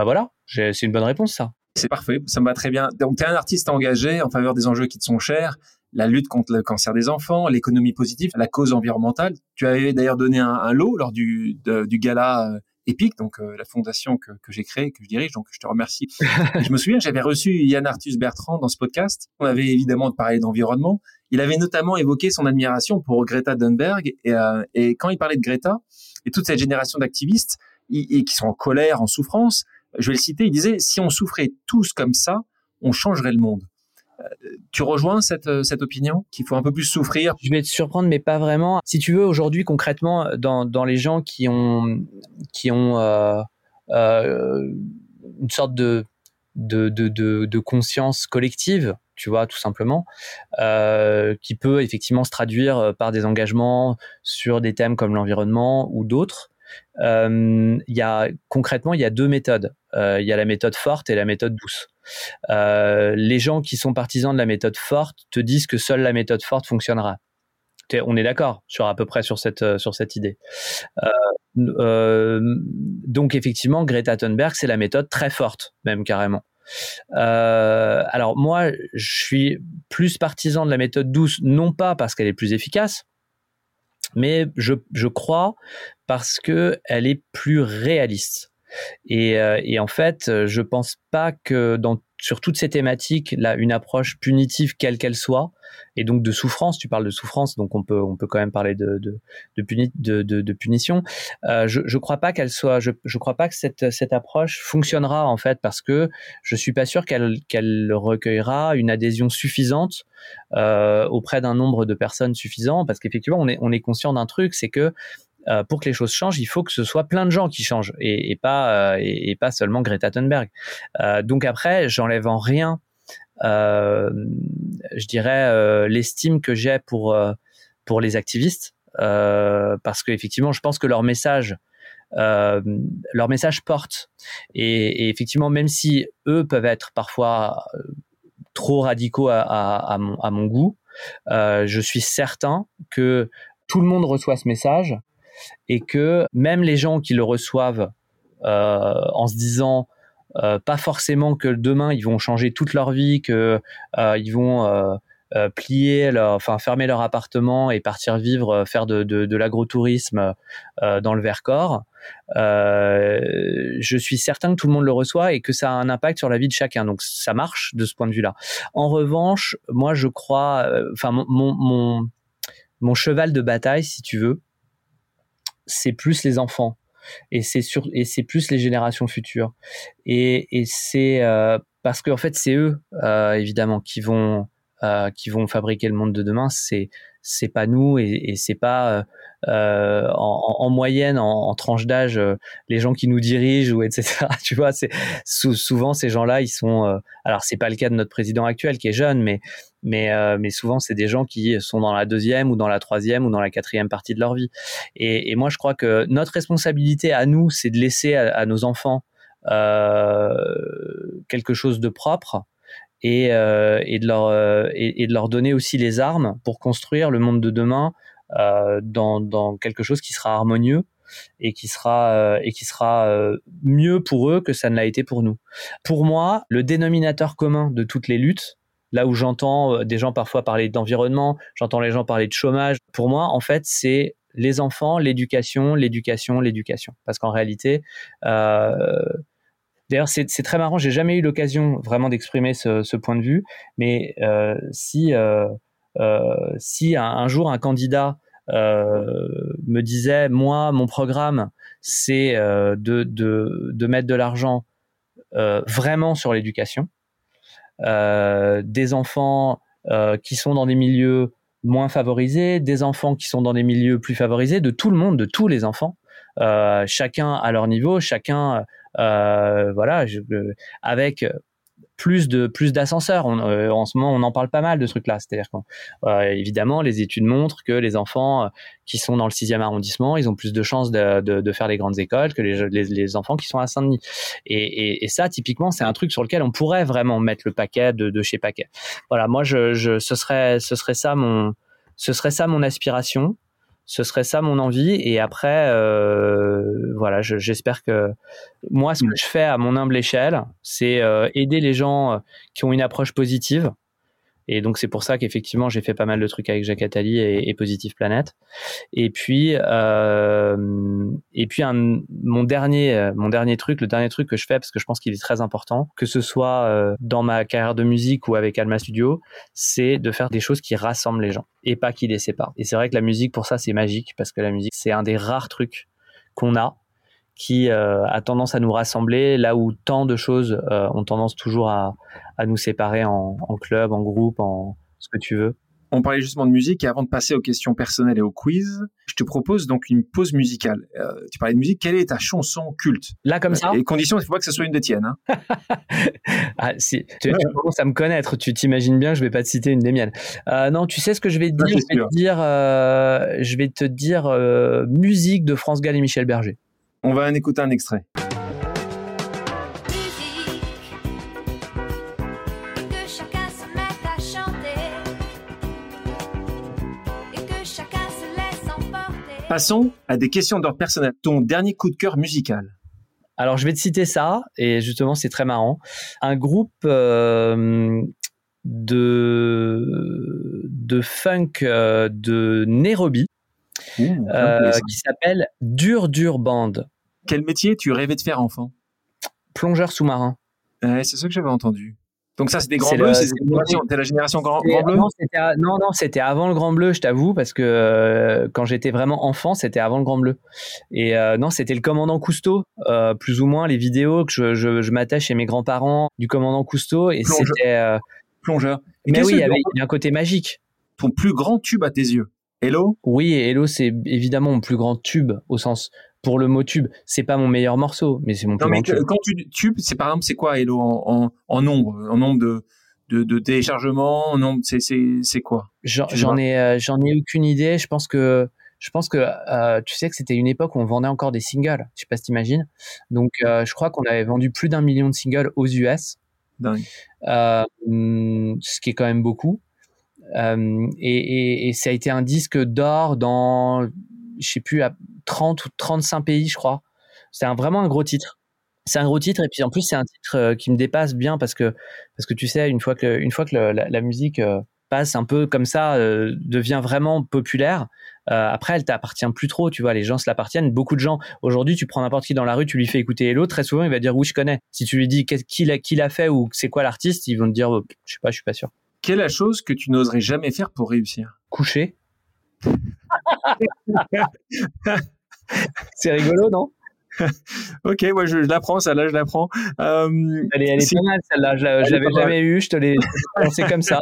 voilà, c'est une bonne réponse, ça. C'est parfait, ça me va très bien. Donc, tu es un artiste engagé en faveur des enjeux qui te sont chers la lutte contre le cancer des enfants, l'économie positive, la cause environnementale. Tu avais d'ailleurs donné un, lot lors du gala Epic, donc euh, la fondation que, que j'ai créée, que je dirige. Donc je te remercie. je me souviens, j'avais reçu Yann Arthus Bertrand dans ce podcast. On avait évidemment parlé d'environnement. Il avait notamment évoqué son admiration pour Greta Thunberg et, euh, et quand il parlait de Greta et toute cette génération d'activistes et qui sont en colère, en souffrance, je vais le citer, il disait si on souffrait tous comme ça, on changerait le monde tu rejoins cette, euh, cette opinion qu'il faut un peu plus souffrir? Je vais te surprendre, mais pas vraiment. Si tu veux, aujourd'hui, concrètement, dans, dans les gens qui ont, euh, euh, une sorte de, conscience collective, tu vois, tout simplement, euh, qui peut effectivement se traduire par des engagements sur des thèmes comme l'environnement ou d'autres. Y a concrètement, il y a deux méthodes. Il y a la méthode forte et la méthode douce. Euh, les gens qui sont partisans de la méthode forte te disent que seule la méthode forte fonctionnera. On est d'accord sur à peu près sur cette euh, idée. Euh, donc effectivement, Greta Thunberg, c'est la méthode très forte, même carrément. alors moi, je suis plus partisan de la méthode douce, non pas parce qu'elle est plus efficace, mais je, je crois parce que elle est plus réaliste. Et, euh, et, en fait, euh, je pense pas que sur toutes ces thématiques, là, une approche punitive, quelle qu'elle soit, et donc de souffrance, tu parles de souffrance, donc on peut, on peut quand même parler de, de, de, puni, de, de punition. Euh, je ne crois pas qu'elle soit, je, je crois pas que cette, cette approche fonctionnera en fait, parce que je suis pas sûr qu'elle qu'elle recueillera une adhésion suffisante auprès d'un nombre de personnes suffisant, parce qu'effectivement, on est, on est conscient d'un truc, c'est que euh, pour que les choses changent, il faut que ce soit plein de gens qui changent et, pas euh, pas seulement Greta Thunberg. Euh, donc après, j'enlève en rien, je dirais l'estime que j'ai pour pour les activistes, parce qu'effectivement, je pense que leur message leur message porte. Et, effectivement, même si eux peuvent être parfois trop radicaux à mon, goût, je suis certain que tout le monde reçoit ce message et que même les gens qui le reçoivent euh, en se disant euh, pas forcément que demain ils vont changer toute leur vie, que euh, ils vont plier, leur, enfin fermer leur appartement et partir vivre, faire de, l'agrotourisme dans le Vercors. je suis certain que tout le monde le reçoit et que ça a un impact sur la vie de chacun. Donc ça marche de ce point de vue-là. En revanche, moi je crois, enfin mon, mon cheval de bataille, si tu veux, c'est plus les enfants. Et c'est sur et c'est plus les générations futures. Et, et c'est euh, parce qu'en fait c'est eux euh, évidemment qui vont euh, qui vont fabriquer le monde de demain. C'est c'est pas nous et, et c'est pas euh, en, en, moyenne, en, tranche d'âge, euh, les gens qui nous dirigent ou etc. Tu vois, c'est souvent ces gens-là, ils sont. Euh, alors c'est pas le cas de notre président actuel qui est jeune, mais mais mais souvent c'est des gens qui sont dans la deuxième ou dans la troisième ou dans la quatrième partie de leur vie. Et, moi, je crois que notre responsabilité à nous, c'est de laisser à nos enfants quelque chose de propre. Et, euh, et, de leur, et, et, de leur donner aussi les armes pour construire le monde de demain euh, dans, dans, quelque chose qui sera harmonieux et qui sera euh, et qui sera euh, mieux pour eux que ça ne l'a été pour nous. Pour moi, le dénominateur commun de toutes les luttes, là où j'entends des gens parfois parler d'environnement, j'entends les gens parler de chômage, pour moi, en fait, c'est les enfants, l'éducation, l'éducation, l'éducation. Parce qu'en réalité, euh, d'ailleurs, c'est très marrant, j'ai jamais eu l'occasion vraiment d'exprimer ce, point de vue, mais euh, si euh, euh, si un, jour un candidat me disait, moi, mon programme, c'est de, de, mettre de l'argent vraiment sur l'éducation, des enfants qui sont dans des milieux moins favorisés, des enfants qui sont dans des milieux plus favorisés, de tout le monde, de tous les enfants, chacun à leur niveau, chacun, voilà, je, avec plus de plus d'ascenseurs. Euh, en ce moment, on en parle pas mal de ce truc-là. C'est-à-dire euh, les études montrent que les enfants euh, qui sont dans le 6e arrondissement, ils ont plus de chances de, faire des grandes écoles que les, les, les, enfants qui sont à Saint-Denis. Et, et, ça, typiquement, c'est un truc sur lequel on pourrait vraiment mettre le paquet de, chez paquet. Voilà, moi, ce serait ce serait ça mon ce serait ça mon aspiration ce serait ça mon envie. Et après, euh, voilà, j'espère que moi, ce que je fais à mon humble échelle, c'est euh, aider les gens euh, qui ont une approche positive et donc c'est pour ça qu'effectivement j'ai fait pas mal de trucs avec Jacques Attali et, Positive Planète. Et puis euh, et puis mon dernier mon dernier truc, le dernier truc que je fais parce que je pense qu'il est très important, que ce soit euh, dans ma carrière de musique ou avec Alma Studio, c'est de faire des choses qui rassemblent les gens et pas qui les séparent. Et c'est vrai que la musique pour ça c'est magique parce que la musique c'est un des rares trucs qu'on a qui euh, a tendance à nous rassembler là où tant de choses euh, ont tendance toujours à, à nous séparer en, en, club, en groupe, en ce que tu veux. On parlait justement de musique et avant de passer aux questions personnelles et au quiz, je te propose donc une pause musicale. Euh, tu parlais de musique, quelle est ta chanson culte? Là comme ça? Les conditions, il ne faut pas que ce soit une de tiennes. Hein. ah, si, tu, tu commences à me connaître, tu t'imagines bien que je vais pas te citer une des miennes. Non, tu sais ce que je vais te dire, je vais te dire, je vais te dire musique de France Gall et Michel Berger. On va en écouter un extrait. Passons à des questions d'ordre personnel. Ton dernier coup de cœur musical Alors, je vais te citer ça, et justement, c'est très marrant. Un groupe euh, de, de funk euh, de Nairobi Mmh, euh, qui s'appelle Dur Dur Band. Quel métier tu rêvais de faire enfant? Plongeur sous-marin. Ouais, c'est ça que j'avais entendu. Donc ça, c'est des grands bleus, c'est la génération grand, grand bleu? Non, non, c'était avant le grand bleu, je t'avoue, parce que euh, quand j'étais vraiment enfant, c'était avant le grand bleu. Et euh, non, c'était le commandant Cousteau, euh, plus ou moins les vidéos que je, je, je m'attache chez mes grands-parents du commandant Cousteau. Et c'était... Plongeur. Mais oui, il y avait un côté magique. Ton plus grand tube à tes yeux? Hello? Oui, Hello, c'est évidemment mon plus grand tube au sens pour le mot tube. C'est pas mon meilleur morceau, mais c'est mon plus non, grand mais tube. Quand tu tube, c'est par exemple, c'est quoi Hello en, en, en, nombre, en nombre de de, de téléchargements, en nombre, c'est c'est c'est quoi? J'en ai euh, j'en ai aucune idée. Je pense que je pense que euh, tu sais que c'était une époque où on vendait encore des singles. Je sais pas si t'imagines. Donc euh, je crois qu'on avait vendu plus d'un million de singles aux US. Dingue. Ce qui est quand même beaucoup. Et, et, et, ça a été un disque d'or dans, je sais plus, à 30 ou 35 pays, je crois. C'est un, vraiment un gros titre. C'est un gros titre et puis en plus c'est un titre euh, qui me dépasse bien parce que parce que tu sais une fois que une fois que le, la, la, musique euh, passe un peu comme ça euh, devient vraiment populaire euh, après elle t'appartient plus trop tu vois les gens se l'appartiennent beaucoup de gens aujourd'hui tu prends n'importe qui dans la rue tu lui fais écouter Hello très souvent il va dire oui je connais si tu lui dis qui l'a qui l'a fait ou c'est quoi l'artiste ils vont te dire oh, je sais pas je suis pas sûr quelle est la chose que tu n'oserais jamais faire pour réussir? Coucher. c'est rigolo, non Ok, moi je, je l'apprends, celle-là, je l'apprends. Euh, elle est, elle est pas mal, celle-là. Je, je l'avais jamais eue, je te l'ai pensé comme ça.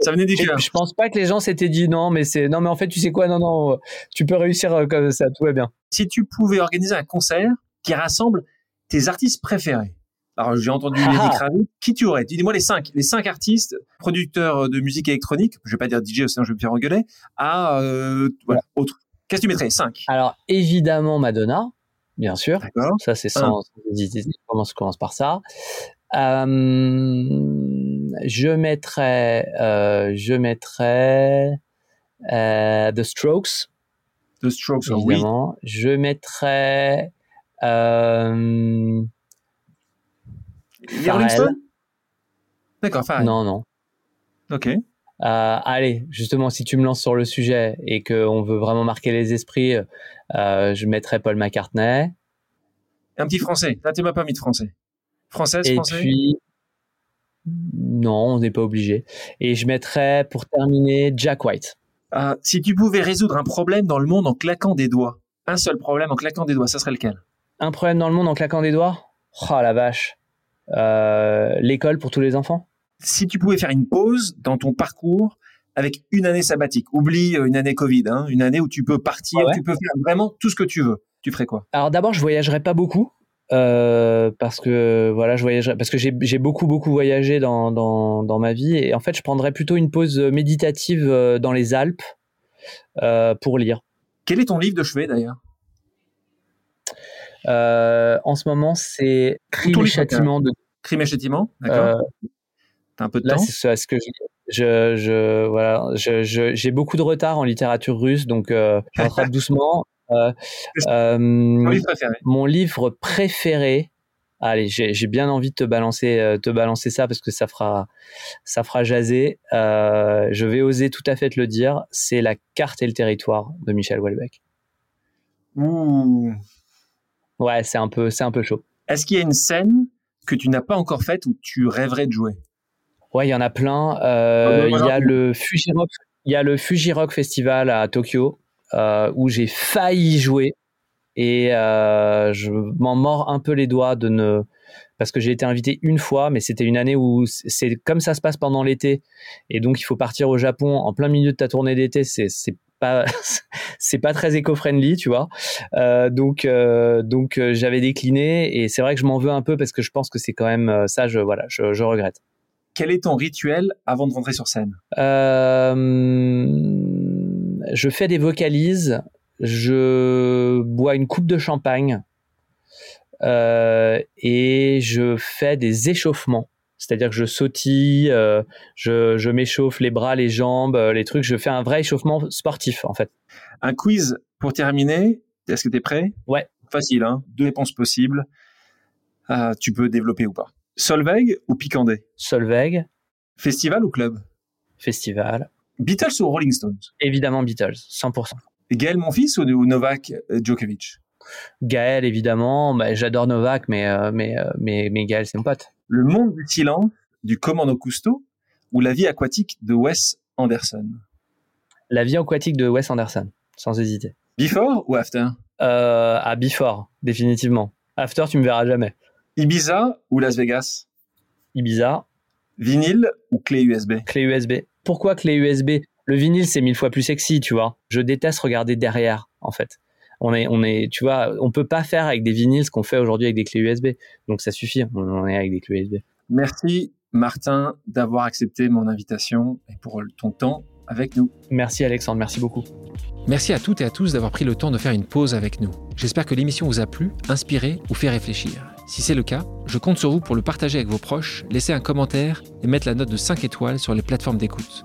ça venait du cœur. Je pense pas que les gens s'étaient dit non, mais c'est non, mais en fait, tu sais quoi, non, non, tu peux réussir euh, comme ça, tout va bien. Si tu pouvais organiser un concert qui rassemble tes artistes préférés. Alors j'ai entendu ah. Lenny Kravitz. Qui tu aurais? Dis-moi les cinq, les cinq artistes producteurs de musique électronique. Je vais pas dire DJ, sinon je vais me faire engueuler. À euh, voilà, autre. Qu'est-ce que tu mettrais? Cinq. Alors évidemment Madonna, bien sûr. Ça c'est sans, hésiter. On commence par ça. Euh, je mettrais, euh, je mettrais euh, The Strokes. The Strokes, évidemment. Oui. Je mettrais. Euh, Rolling Stone D'accord, Pharrell. Non, non. Ok. Euh, allez, justement, si tu me lances sur le sujet et qu'on veut vraiment marquer les esprits, euh, je mettrais Paul McCartney. Un petit français. Là, tu m'as pas mis de français. Française, et français puis, non, on n'est pas obligé. Et je mettrais, pour terminer, Jack White. Euh, si tu pouvais résoudre un problème dans le monde en claquant des doigts, un seul problème en claquant des doigts, ça serait lequel? Un problème dans le monde en claquant des doigts? Oh la vache. Euh, l'école pour tous les enfants? Si tu pouvais faire une pause dans ton parcours avec une année sabbatique, oublie euh, une année Covid, hein, une année où tu peux partir, ah tu peux faire vraiment tout ce que tu veux, tu ferais quoi? Alors d'abord, je voyagerais pas beaucoup. Euh, parce que voilà, je voyagerais, parce que j'ai beaucoup beaucoup voyagé dans, dans, dans, ma vie et en fait, je prendrais plutôt une pause méditative dans les Alpes euh, pour lire. Quel est ton livre de chevet d'ailleurs? En ce moment, c'est Crime et châtiment de Crime et châtiment, d'accord. T'as un peu de là, temps. c'est ce que je, je, je voilà, j'ai beaucoup de retard en littérature russe, donc je rattrape doucement. Euh, euh, mon livre préféré. Mon livre préféré. Allez, j'ai bien envie de te balancer, euh, te balancer ça parce que ça fera, ça fera jaser. je vais oser tout à fait te le dire. C'est La carte et le territoire de Michel Houellebecq. Ouh. Ouais, c'est un peu, c'est un peu chaud. Est-ce qu'il y a une scène que tu n'as pas encore faite où tu rêverais de jouer? Ouais, il y en a plein. Il y a le Fujirock, il y a le Fujirock Festival à Tokyo euh, où j'ai failli jouer et euh, je m'en mords un peu les doigts de ne parce que j'ai été invité une fois, mais c'était une année où c'est comme ça se passe pendant l'été, et donc il faut partir au Japon en plein milieu de ta tournée d'été, c'est pas c'est pas très éco-friendly, tu vois. Euh, donc euh, donc euh, j'avais décliné, et c'est vrai que je m'en veux un peu parce que je pense que c'est quand même ça, je voilà, je, je, regrette. Quel est ton rituel avant de rentrer sur scène? Je fais des vocalises, je bois une coupe de champagne euh, et je fais des échauffements. C'est-à-dire que je sautille, euh, je, je m'échauffe les bras, les jambes, euh, les trucs. Je fais un vrai échauffement sportif, en fait. Un quiz pour terminer. Est-ce que tu es prêt? Ouais. Facile, hein Deux réponses possibles. tu peux développer ou pas. Solveig ou Picandé Solveig. Festival ou club? Festival. Beatles ou Rolling Stones? Évidemment Beatles, 100%. Gaël, mon fils, ou Novak euh, Djokovic? Gaël, évidemment. Bah, J'adore Novak, mais, euh, mais, euh, mais, mais Gaël, c'est mon pote. Le monde du silence du Commando Cousteau ou la vie aquatique de Wes Anderson? La vie aquatique de Wes Anderson, sans hésiter. Before ou After? Euh, À Before, définitivement. After, tu me verras jamais. Ibiza ou Las Vegas? Ibiza. Vinyle ou clé USB Clé USB pourquoi clé USB Le vinyle, c'est mille fois plus sexy, tu vois. Je déteste regarder derrière, en fait. On est, on est, tu vois, on peut pas faire avec des vinyles ce qu'on fait aujourd'hui avec des clés USB. Donc ça suffit, on est avec des clés USB. Merci Martin d'avoir accepté mon invitation et pour ton temps avec nous. Merci Alexandre, merci beaucoup. Merci à toutes et à tous d'avoir pris le temps de faire une pause avec nous. J'espère que l'émission vous a plu, inspiré ou fait réfléchir. Si c'est le cas, je compte sur vous pour le partager avec vos proches, laisser un commentaire et mettre la note de 5 étoiles sur les plateformes d'écoute.